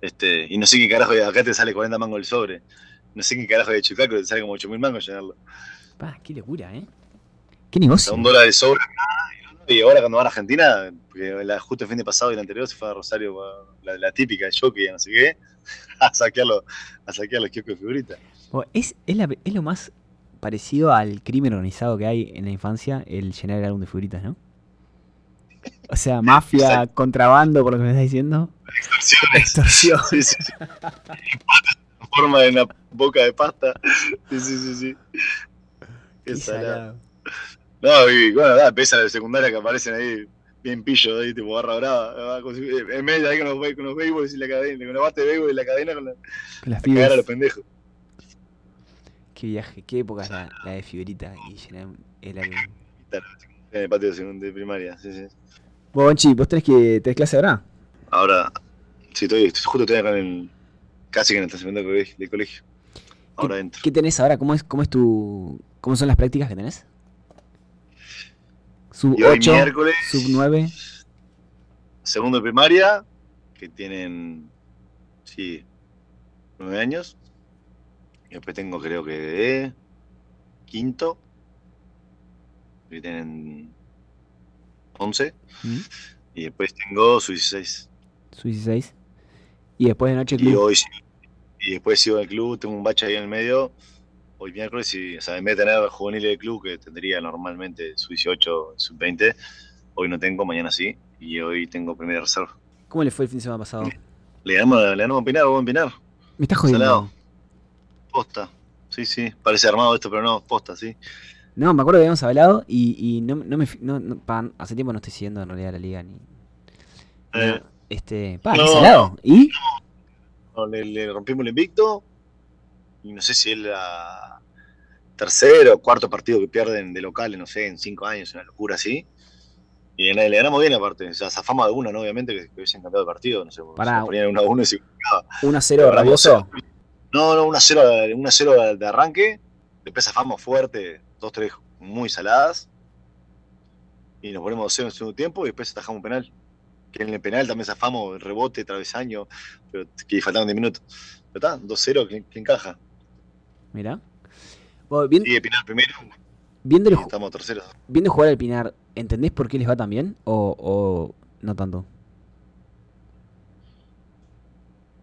Este, y no sé qué carajo de acá te sale 40 mangos el sobre. No sé qué carajo de Chucaco te sale como 8000 mangos llenarlo. Pa, qué locura, ¿eh? Qué negocio. un dólar de sobre y ahora cuando van a Argentina, porque la- justo el fin de pasado y el anterior se fue a Rosario, la, la típica, jockey, no sé qué, a saquearlo, a saquear los kioscos de figuritas. Bueno, Es, es, la- es lo más parecido al crimen organizado que hay en la infancia, el llenar el álbum de figuritas, ¿no? O sea, mafia, Exacto. contrabando, por lo que me estás diciendo. Extorsiones. Extorsión. Sí, sí, sí. En forma de una boca de pasta. Sí, sí, sí, sí. Qué Qué salado. salado. No, y bueno, da, pesa de secundaria que aparecen ahí, bien pillo, ahí, tipo barra brava. su- En medio ahí con los, con los béisbols y la cadena, con los bates de béisbol y la cadena con la, Con las cagar a los pendejos. Qué viaje, qué época es la, la de figurita y llenar el álbum. En el patio de, primaria, sí, sí. Bueno, Bonchi, ¿vos tenés que tenés clase ahora? Ahora, sí, estoy, estoy- justo estoy acá en el, casi que en el estacionamiento del colegio. del colegio. Ahora entro. ¿Qué tenés ahora? ¿Cómo es, cómo es tu. ¿Cómo son las prácticas que tenés? Sub Y hoy 8, miércoles, sub 9. segundo de primaria, que tienen, sí, nueve años. Y después tengo, creo que de quinto, que tienen 11. ¿Mm? Y después tengo su 16. Sub 16. Y después de noche Y club. hoy sí- y después sigo en el club, tengo un bache ahí en el medio. Hoy miércoles, y, o sea, en vez de tener juveniles de club, que tendría normalmente su 18, sub 20, hoy no tengo, mañana sí. Y hoy tengo primera reserva. ¿Cómo le fue el fin de semana pasado? Le ganamos, le ganamos a Pinar, vamos a Pinar. Me estás jodiendo. Salado. Posta. Sí, sí. Parece armado esto, pero no, posta, sí. No, me acuerdo que habíamos hablado y, y no, no me. No, no, hace tiempo no estoy siguiendo en realidad la liga ni. Eh, este. Pa, no. salado. ¿Y? le, le rompimos el invicto. Y no sé si es la tercero o cuarto partido que pierden de locales, no sé, en cinco años, una locura así. Y le, le ganamos bien aparte. O sea, zafamos de una, ¿no? Obviamente, que, que hubiesen cambiado el partido. No sé, Pará. se ponían 1 a 1 y se 1 a 0 Pero rabioso. No, no, 1 a 0, 1 a 0 de arranque. Después zafamos fuerte, dos, tres muy saladas. Y nos ponemos 2 0 en el segundo tiempo y después atajamos un penal. que en el penal también zafamos, rebote, travesaño, pero que faltaban 10 minutos. Pero está, 2-0, que, encaja. Mira. bien, Sigue Pinar primero. Viendo, el, estamos terceros. viendo jugar al Pinar, ¿entendés por qué les va tan bien o, o no tanto?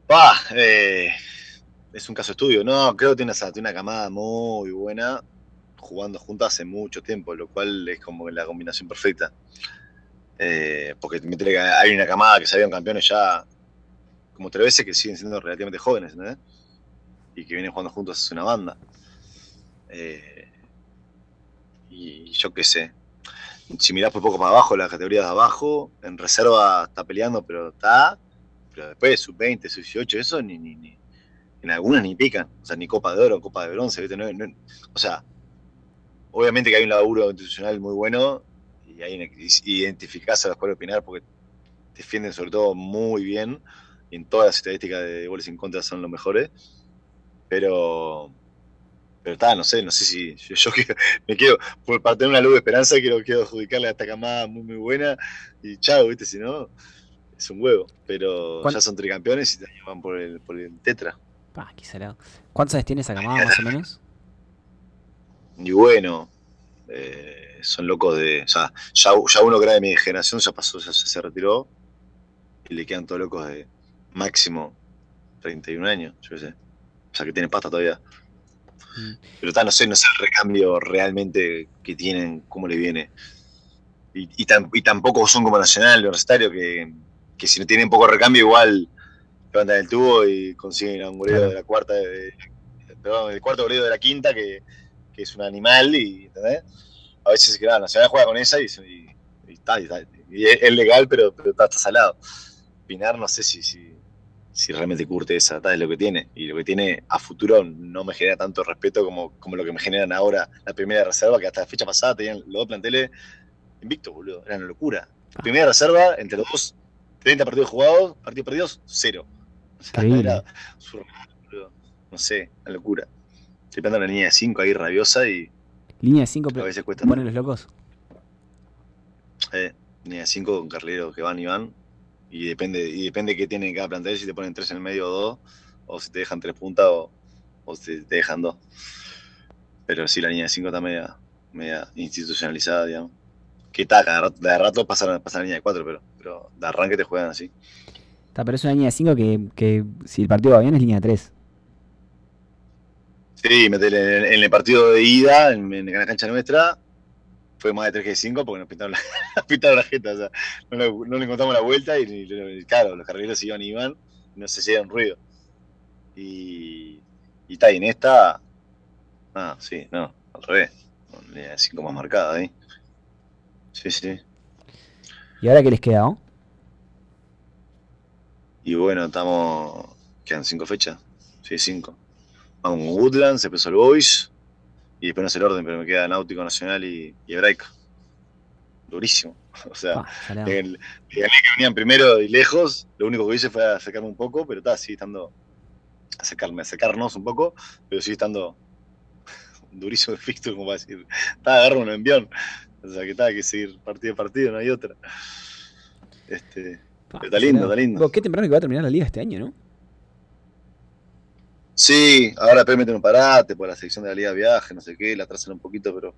Va, eh, es un caso estudio. No, creo que tiene una, tiene una camada muy buena jugando juntos hace mucho tiempo, lo cual es como la combinación perfecta. Eh, porque hay una camada que salieron campeones ya como tres veces que siguen siendo relativamente jóvenes, ¿no? Y que vienen jugando juntos hace una banda. Eh, y yo qué sé. Si mirás por poco más abajo, la categoría de abajo, en reserva está peleando, pero está. Pero después, sub-20, sub-18, eso ni, ni, ni, en algunas ni pican. O sea, ni Copa de Oro, Copa de Bronce, o sea, obviamente que hay un laburo institucional muy bueno y hay identificarse a los cuales opinar porque defienden sobre todo muy bien y en todas las estadísticas de goles en contra son los mejores. Pero, pero está, no sé, no sé si yo, me quiero, por parte de una luz de esperanza, quiero, quiero adjudicarle a esta camada muy, muy buena y chao, ¿viste? Si no, es un huevo. Pero ya son tricampeones y te van por el, por el tetra. Pa, qué ¿Cuántos años tiene esa camada más o menos? Y bueno, eh, son locos de. O sea, ya, uno que era de mi generación ya pasó, ya, se retiró. Y le quedan todos locos de máximo 31 años, yo qué sé. O sea, que tiene pasta todavía. Mm. Pero tal, no sé, no sé el recambio realmente que tienen, cómo le viene. Y, y, tampoco son como Nacional, Universitario, que, que si no tienen poco recambio, igual levantan el tubo y consiguen un golero de la cuarta, de, perdón, el cuarto golero de la quinta, que, que es un animal, y ¿entendés? a veces se Nacional juega con esa y, y, está, y, es legal, pero, pero está, salado. Pinar no sé si, si, si realmente curte esa, es lo que tiene. Y lo que tiene a futuro no me genera tanto respeto como, como lo que me generan ahora la primera reserva, que hasta la fecha pasada tenían los dos planteles invictos, boludo. Era una locura. Ah. primera reserva, entre los dos, 30 partidos jugados, partidos perdidos, cero. O sea, era no sé, una locura. Estoy pegando la línea de 5 ahí rabiosa y. Línea de 5 a veces cuesta. ¿Ponen los locos? Eh, línea de 5 con carrileros que van y van. Y depende, y depende qué tienen cada plantel, si te ponen 3 en el medio o 2, o si te dejan 3 puntas o, o si te dejan 2. Pero sí, la línea de 5 está media, media institucionalizada, digamos. Que está, de rato pasa, pasa la línea de 4, pero, pero de arranque te juegan así. Está, pero es una línea de 5 que, que si el partido va bien es línea de 3. Sí, en, el partido de ida, en, la cancha nuestra, fue más de 3 g 5 porque nos pintaron la, pintaron la jeta. O sea, no, le, encontramos la vuelta y, claro, los carrileros iban y iban, no se hacían ruido. Y, y está, y en esta, ah, sí, no, al revés, línea 5 más marcada ahí. Sí, sí. ¿Y ahora qué les queda? Oh? Y bueno, estamos. Quedan 5 fechas. Sí, 5 vamos con Woodlands, empezó el Boys, y después no sé el orden, pero me queda Náutico Nacional y, Hebraico. Durísimo. O sea, que venían primero y lejos, lo único que hice fue acercarme un poco, pero está, sigue estando, acercarme, acercarnos un poco, pero sigue estando durísimo el fixture, como para decir, está, agarro un envión. O sea, que está, que seguir partido a partido, no hay otra. Este, pero está lindo, está lindo. Qué temprano que va a terminar la liga este año, ¿no? Sí, ahora permiten un parate por la sección de la Liga de Viaje, no sé qué, la trazan un poquito, pero.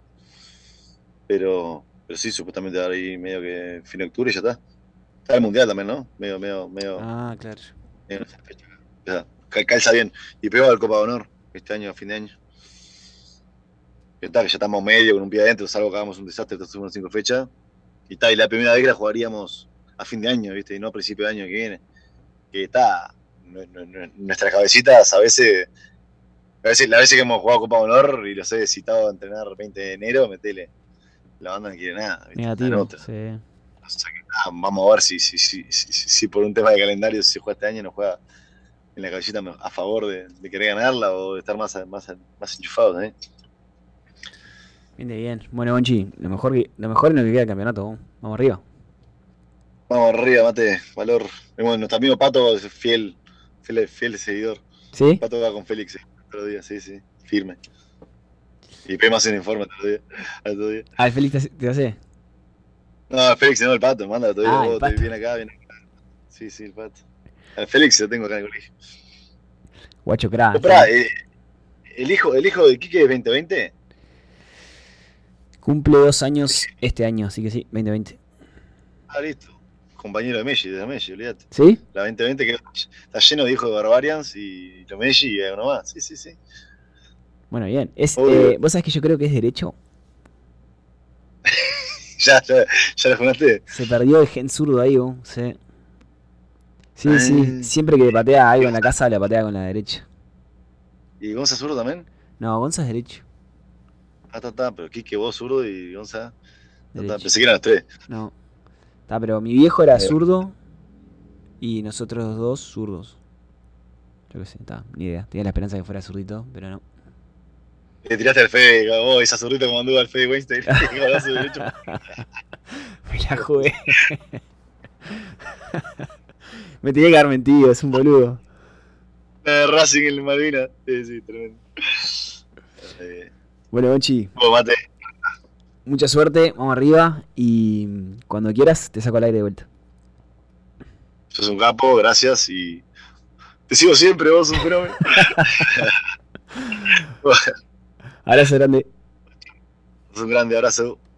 Pero. Pero sí, supuestamente ahora ahí medio que fin de octubre y ya está. Está el mundial también, ¿no? Medio, medio, medio. Ah, claro. Medio, ya, calza bien. Y pegó al Copa de Honor este año, a fin de año. Que está, que ya estamos medio con un pie adentro, salvo que hagamos un desastre estas últimas cinco fechas. Y está, y la primera vez la jugaríamos a fin de año, ¿viste? Y no a principio de año que viene. Que está, nuestras cabecitas a veces, a veces, la veces que hemos jugado Copa Honor y los he citado a entrenar 20 de enero, metele. La banda no quiere nada. Negativo, vamos a ver si, si, si, si, por un tema de calendario si juega este año no juega en la cabecita a favor de, querer ganarla o de estar más, más, más enchufados. ¿eh? Bien, bien. Bueno, Bonchi, lo mejor, lo mejor es lo que queda del campeonato. Vamos arriba. Vamos arriba, mate, valor. Bueno, nuestro amigo Pato es fiel Fiel, fiel seguidor. ¿Sí? Va a tocar con Félix otro día, sí, sí, firme. Y Pema hace un informe otro día. Otro día. Ah, ¿el Félix te, hace? No, Félix no, el pato, manda día. Ah, vos, viene acá, viene acá. Sí, sí, el pato. Al Félix lo tengo acá en el colegio. Guacho crack. Eh, el, hijo, ¿El hijo de Quique es 2020? Cumple dos años este año, así que sí, 2020. Ah, listo. Compañero de Messi, de Messi, olvídate. ¿Sí? La 2020 que está lleno de hijos de Barbarians y los Messi y hay uno más. Sí, sí, sí. Bueno, bien. Es, eh, ¿Vos sabés que yo creo que es derecho? Ya, ya, ya lo funaste. Se perdió el gen zurdo ahí, vos. Sí. Sí, Ah. sí. Siempre que patea algo en la casa, la patea con la derecha. ¿Y Gonza zurdo también? No, Gonza es derecho. Ah, está, está, pero Quique vos zurdo y Gonza. Pensé que eran los tres. No. Está, pero mi viejo era Eh. zurdo y nosotros dos zurdos. Yo qué sé, está, ni idea. Tenía la esperanza de que fuera zurdito, pero no. Le tiraste al Fede, vos, esa zurdita como anduvo al Fede Weinstein. con brazo derecho. Me la jugué. Me tenía que dar mentido, es un boludo. La de Racing en el Malvina. Sí, sí, tremendo. Eh, Bueno, Bonchi, vos, mate. Mucha suerte, vamos arriba y cuando quieras te saco al aire de vuelta. Sos un capo, gracias y. Te sigo siempre, vos, un fenómeno. Abrazo grande. Un grande abrazo.